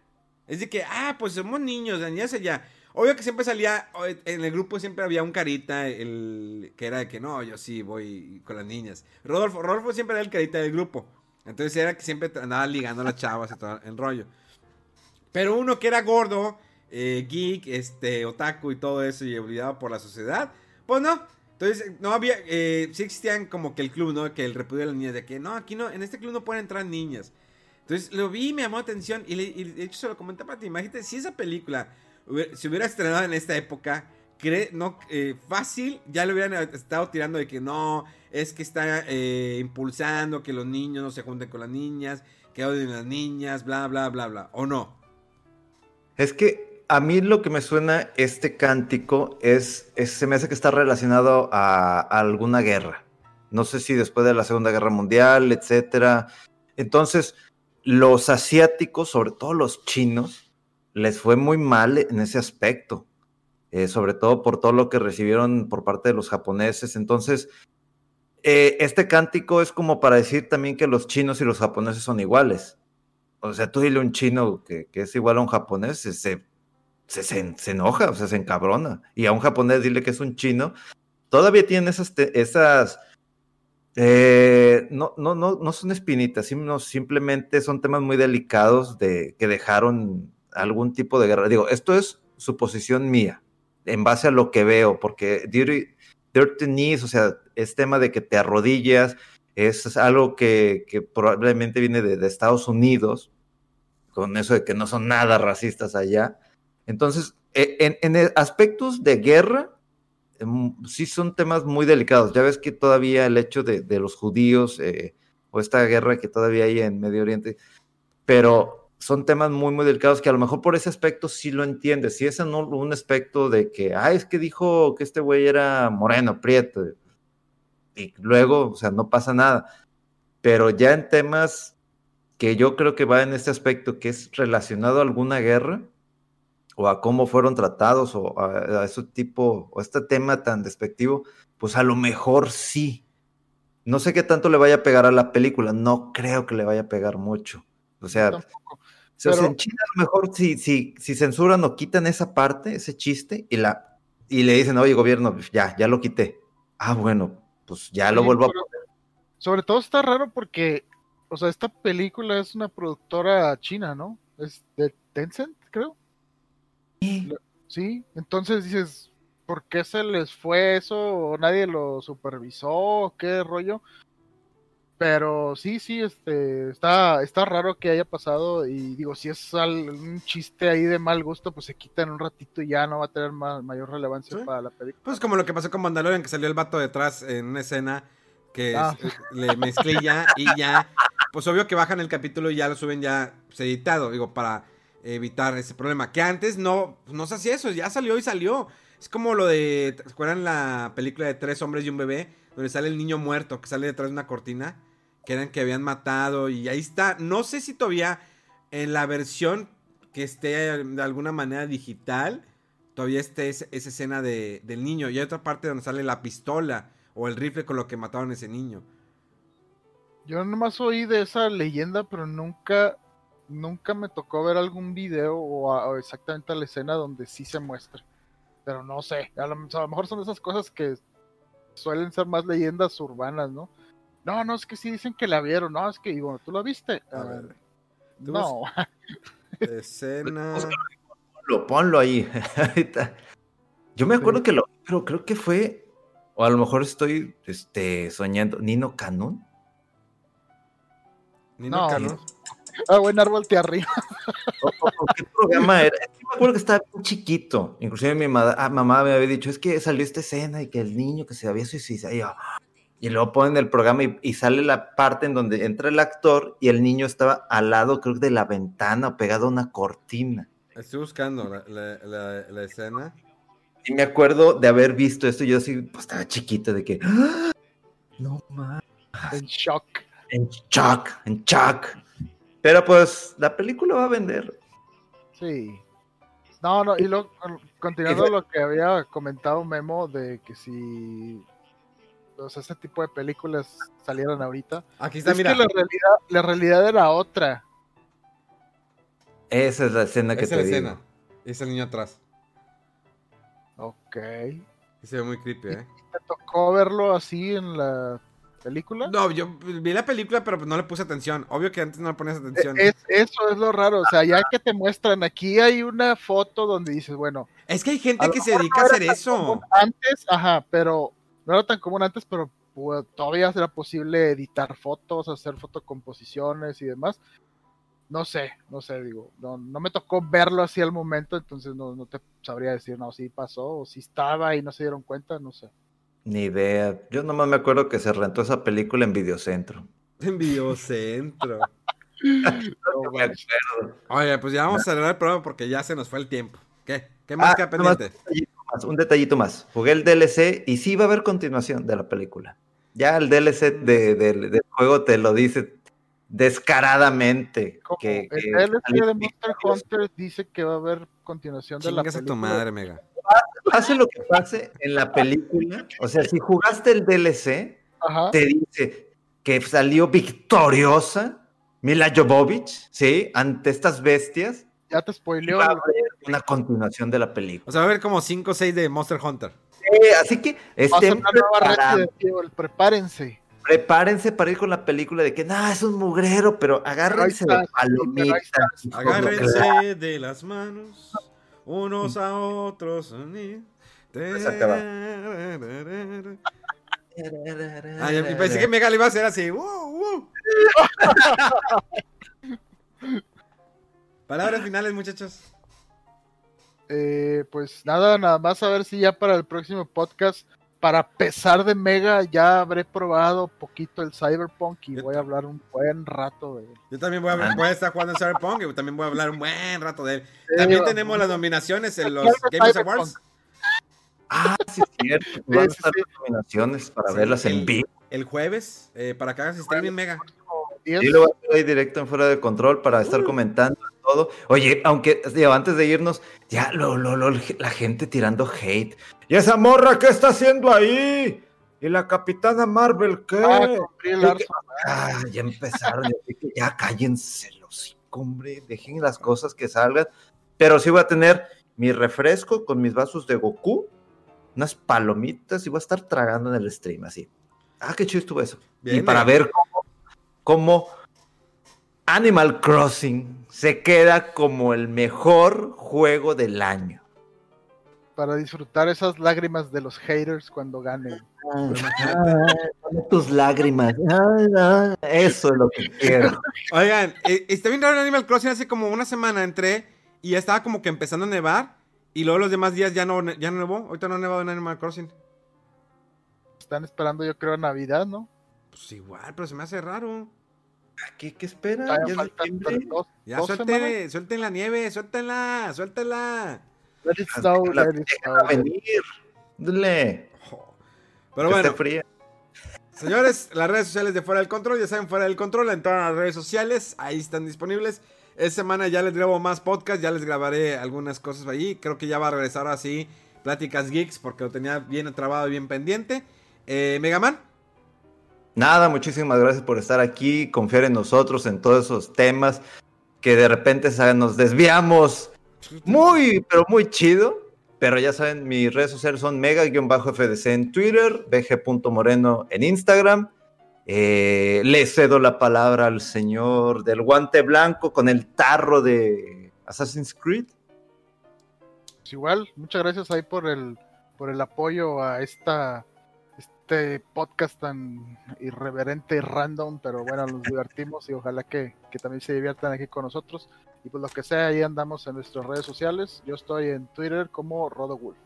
A: Es de que, ah, pues somos niños, las niñas allá. Obvio que siempre salía, en el grupo siempre había un carita, el que era de que no, yo sí voy con las niñas. Rodolfo, Rodolfo siempre era el carita del grupo. Entonces era que siempre andaba ligando a las chavas y todo el rollo. Pero uno que era gordo, eh, geek, este, otaku y todo eso y olvidado por la sociedad, pues no. Entonces, no había, eh, sí existían como que el club, ¿no? Que el repudio de las niñas, de que no, aquí no, en este club no pueden entrar niñas. Entonces lo vi, me llamó la atención y, de hecho se lo comenté para ti. Imagínate si esa película se hubiera estrenado en esta época, no, eh, fácil, ya le hubieran estado tirando de que no, es que está eh, impulsando que los niños no se junten con las niñas, que odien a las niñas, bla, bla, bla, bla. ¿O no?
C: Es que a mí lo que me suena este cántico es, se me hace que está relacionado a, a, alguna guerra. No sé si después de la Segunda Guerra Mundial, etcétera. Entonces, los asiáticos, sobre todo los chinos, les fue muy mal en ese aspecto, eh, sobre todo por todo lo que recibieron por parte de los japoneses. Entonces, eh, este cántico es como para decir también que los chinos y los japoneses son iguales. O sea, tú dile a un chino que, es igual a un japonés, se, se, se, enoja, o sea, se encabrona. Y a un japonés dile que es un chino, todavía tiene esas, esas eh, no, no, no, no son espinitas, sino simplemente son temas muy delicados de que dejaron algún tipo de guerra. Digo, esto es suposición mía, en base a lo que veo, porque dirty, dirty knees, o sea, es tema de que te arrodillas, es algo que, probablemente viene de, Estados Unidos, con eso de que no son nada racistas allá. Entonces, e, en, en aspectos de guerra, Em, sí son temas muy delicados. Ya ves que todavía el hecho de, los judíos eh, o esta guerra que todavía hay en Medio Oriente, pero son temas muy, muy delicados que a lo mejor por ese aspecto sí lo entiendes. Si es no un aspecto de que, ah, es que dijo que este güey era moreno, prieto, y luego, o sea, no pasa nada. Pero ya en temas que yo creo que va en este aspecto, que es relacionado a alguna guerra, o a cómo fueron tratados o a, ese tipo o este tema tan despectivo, pues a lo mejor sí. No sé qué tanto le vaya a pegar a la película, no creo que le vaya a pegar mucho. O sea, en China a lo mejor si, si, si censuran o quitan esa parte, ese chiste, y, la, y le dicen, oye, gobierno, pues ya, ya lo quité. Ah, bueno, pues ya lo vuelvo a poner.
B: Sobre todo está raro porque, o sea, esta película es una productora china, ¿no? Es de Tencent, creo. Sí, entonces dices, ¿por qué se les fue eso? ¿O nadie lo supervisó? ¿Qué rollo? Pero sí, sí, este, está, está raro que haya pasado y digo, si es un chiste ahí de mal gusto, pues se quita en un ratito y ya no va a tener mayor relevancia para la película.
A: Pues como lo que pasó con Mandalorian, que salió el vato detrás en una escena que ah. eh, le mezclilla y ya, pues obvio que bajan el capítulo y ya lo suben ya pues, editado, digo, para evitar ese problema. Que antes no, no se hacía eso, ya salió y salió. Es como lo de, ¿se acuerdan la película de Tres hombres y un bebé? Donde sale el niño muerto que sale detrás de una cortina. Que eran que habían matado y ahí está. No sé si todavía en la versión que esté de alguna manera digital, todavía esté esa, escena de, del niño. Y hay otra parte donde sale la pistola o el rifle con lo que mataron a ese niño.
B: Yo nomás oí de esa leyenda, pero nunca nunca me tocó ver algún video o, exactamente la escena donde sí se muestra. Pero no sé, a lo, mejor son esas cosas que suelen ser más leyendas urbanas, ¿no? No, no, es que sí dicen que la vieron, no, es que, bueno, ¿tú la viste? A ver. No. *laughs*
A: Escena.
C: Ponlo, ponlo ahí. *laughs* Yo me acuerdo que lo, pero creo que fue, o a lo mejor estoy este, soñando, Nino Canón.
B: Nino Canón. Ah, buen árbol te arriba.
C: ¿Qué programa era? me acuerdo que estaba bien chiquito. Inclusive mi ah, mamá me había dicho, es que salió esta escena y que el niño que se había suicidado. Y luego ponen el programa y, sale la parte en donde entra el actor y el niño estaba al lado, creo de la ventana o pegado a una cortina.
A: Estoy buscando la, escena.
C: Y me acuerdo de haber visto esto. Yo así, pues estaba chiquito, de que. ¡Ah! No más.
B: En shock.
C: En shock, en shock. Pero pues la película va a vender.
B: Sí. No, no, y lo, continuando lo que había comentado Memo de que si o sea, este tipo de películas salieran ahorita.
A: Aquí está,
B: es que la realidad, la realidad era otra.
C: Esa es la escena que
A: Esa
C: te
A: es
C: la
A: escena. Es el niño atrás.
B: Ok.
A: se ve muy creepy, ¿eh?
B: ¿Te tocó verlo así en la película?
A: No, yo vi la película, pero pues no le puse atención. Obvio que antes no le ponías atención.
B: Es, eso es lo raro, o sea, ya que te muestran, aquí hay una foto donde dices, bueno...
A: Es que hay gente que se dedica a hacer eso.
B: Antes, ajá, pero no era tan común antes, pero pues, todavía será posible editar fotos, hacer fotocomposiciones y demás. No sé, no sé, digo, no, no me tocó verlo así al momento, entonces no, no te sabría decir, no, si pasó, o si estaba y no se dieron cuenta, no sé.
C: Ni idea. Yo nomás me acuerdo que se rentó esa película en Videocentro.
A: En Videocentro. *laughs* no, me acuerdo. Oye, pues ya vamos a cerrar el programa porque ya se nos fue el tiempo. ¿Qué? ¿Qué más ah, queda pendiente?
C: Un detallito, más, Jugué el DLC y sí va a haber continuación de la película. Ya el DLC de, del juego te lo dice descaradamente. Que,
B: el DLC de Monster Hunter dice que va a haber continuación de la película.
A: tu madre, Mega
C: pase lo que pase en la película, o sea, si jugaste el DLC, te dice que salió victoriosa Mila Jovovich, ¿sí? Ante estas bestias.
B: Ya te spoileó.
C: una continuación de la película.
A: O sea, va a haber como 5 o 6 de Monster Hunter.
C: Sí, así que estén
B: prepárense.
C: Prepárense para ir con la película de que, no, es un mugrero, pero agárrense de palomitas.
A: Agárrense de las manos unos a otros. Ay, y pensé que Mega iba a ser así. *laughs* Palabras finales, muchachos.
B: Eh, pues nada, nada más a ver si ya para el próximo podcast para pesar de Mega, ya habré probado poquito el Cyberpunk y voy a hablar un buen rato de él.
A: Yo también voy a, estar jugando en Cyberpunk y también voy a hablar un buen rato de él. También tenemos las nominaciones en los Games Awards.
C: Ah, sí, es cierto. Van a estar las nominaciones para verlas en vivo.
A: El jueves, eh, para que hagas streaming Mega.
C: Y lo voy a hacer directo en Fuera de Control para estar uh. comentando todo. Oye, aunque antes de irnos, ya lo, lo, lo, la gente tirando hate. ¿Y esa morra qué está haciendo ahí? ¿Y la capitana Marvel qué? Ah, ah ya empezaron. ya cállense los hombre. Dejen las cosas que salgan. Pero sí voy a tener mi refresco con mis vasos de Goku, unas palomitas y voy a estar tragando en el stream así. Ah, qué chido estuvo eso. y para ver cómo, cómo Animal Crossing se queda como el mejor juego del año
B: para disfrutar esas lágrimas de los haters cuando ganen.
C: tus lágrimas. eso es lo que quiero.
A: Oigan, eh, está bien raro Animal Crossing hace como una semana entré y ya estaba como que empezando a nevar y luego los demás días ya no, ya no nevó. Ahorita no ha nevado en Animal Crossing.
B: Están esperando yo creo Navidad, ¿no?
A: Pues igual, pero se me hace raro.
C: ¿Qué, qué espera? Ya,
A: ya suelten la nieve, suéltenla, suéltenla.
B: Let it snow, let it snow.
C: venir. Dale.
A: Pero bueno. Señores, las redes sociales de Fuera del Control, ya saben, Fuera del Control, en todas las redes sociales, ahí están disponibles. Esta semana ya les grabo más podcast, ya les grabaré algunas cosas allí. Creo que ya va a regresar así Pláticas Geeks, porque lo tenía bien trabado y bien pendiente. Eh, Megaman.
C: Nada, muchísimas gracias por estar aquí, confiar en nosotros, en todos esos temas que de repente nos desviamos muy, pero muy chido. Pero ya saben, mis redes sociales son mega-fdc en Twitter, bg.moreno en Instagram. Eh, le cedo la palabra al señor del guante blanco con el tarro de Assassin's Creed.
B: Pues igual, muchas gracias ahí por el, por el apoyo a esta, este podcast tan irreverente y random, pero bueno, nos divertimos y ojalá que, que también se diviertan aquí con nosotros. Y pues lo que sea, ahí andamos en nuestras redes sociales. Yo estoy en Twitter como RodoWolf.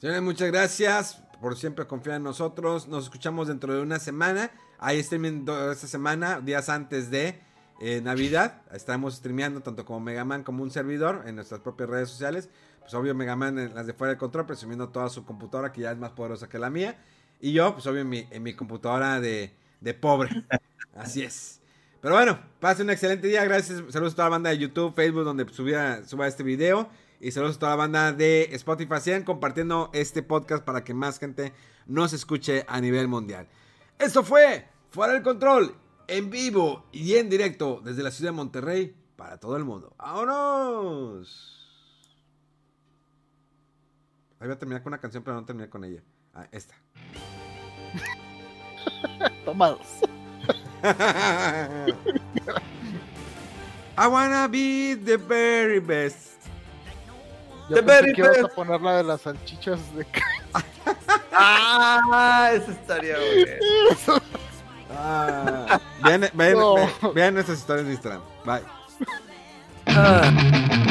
A: Señores, muchas gracias por siempre confiar en nosotros. Nos escuchamos dentro de una semana. Ahí streaming esta semana, días antes de eh, Navidad. Estamos streameando tanto como Megaman como un servidor en nuestras propias redes sociales. Pues obvio Megaman en las de fuera de control, presumiendo toda su computadora que ya es más poderosa que la mía. Y yo, pues obvio en mi, en mi computadora de, de pobre. *laughs* Así es. Pero bueno, pasen un excelente día. Gracias. Saludos a toda la banda de YouTube, Facebook, donde subía, suba este video. Y saludos a toda la banda de Spotify. Sigan compartiendo este podcast para que más gente nos escuche a nivel mundial. Esto fue Fuera del Control, en vivo y en directo desde la ciudad de Monterrey para todo el mundo. ¡Vámonos! Ahí voy a terminar con una canción, pero no terminé con ella. Ah, esta. *laughs*
B: Tomados. *laughs*
A: I wanna be the very best.
B: Yo the very que best. a poner la de las salchichas de *laughs*
C: Ah, eso estaría bueno.
A: Ah, vean, vean, no. vean, vean, estas historias de Instagram. Bye. Ah.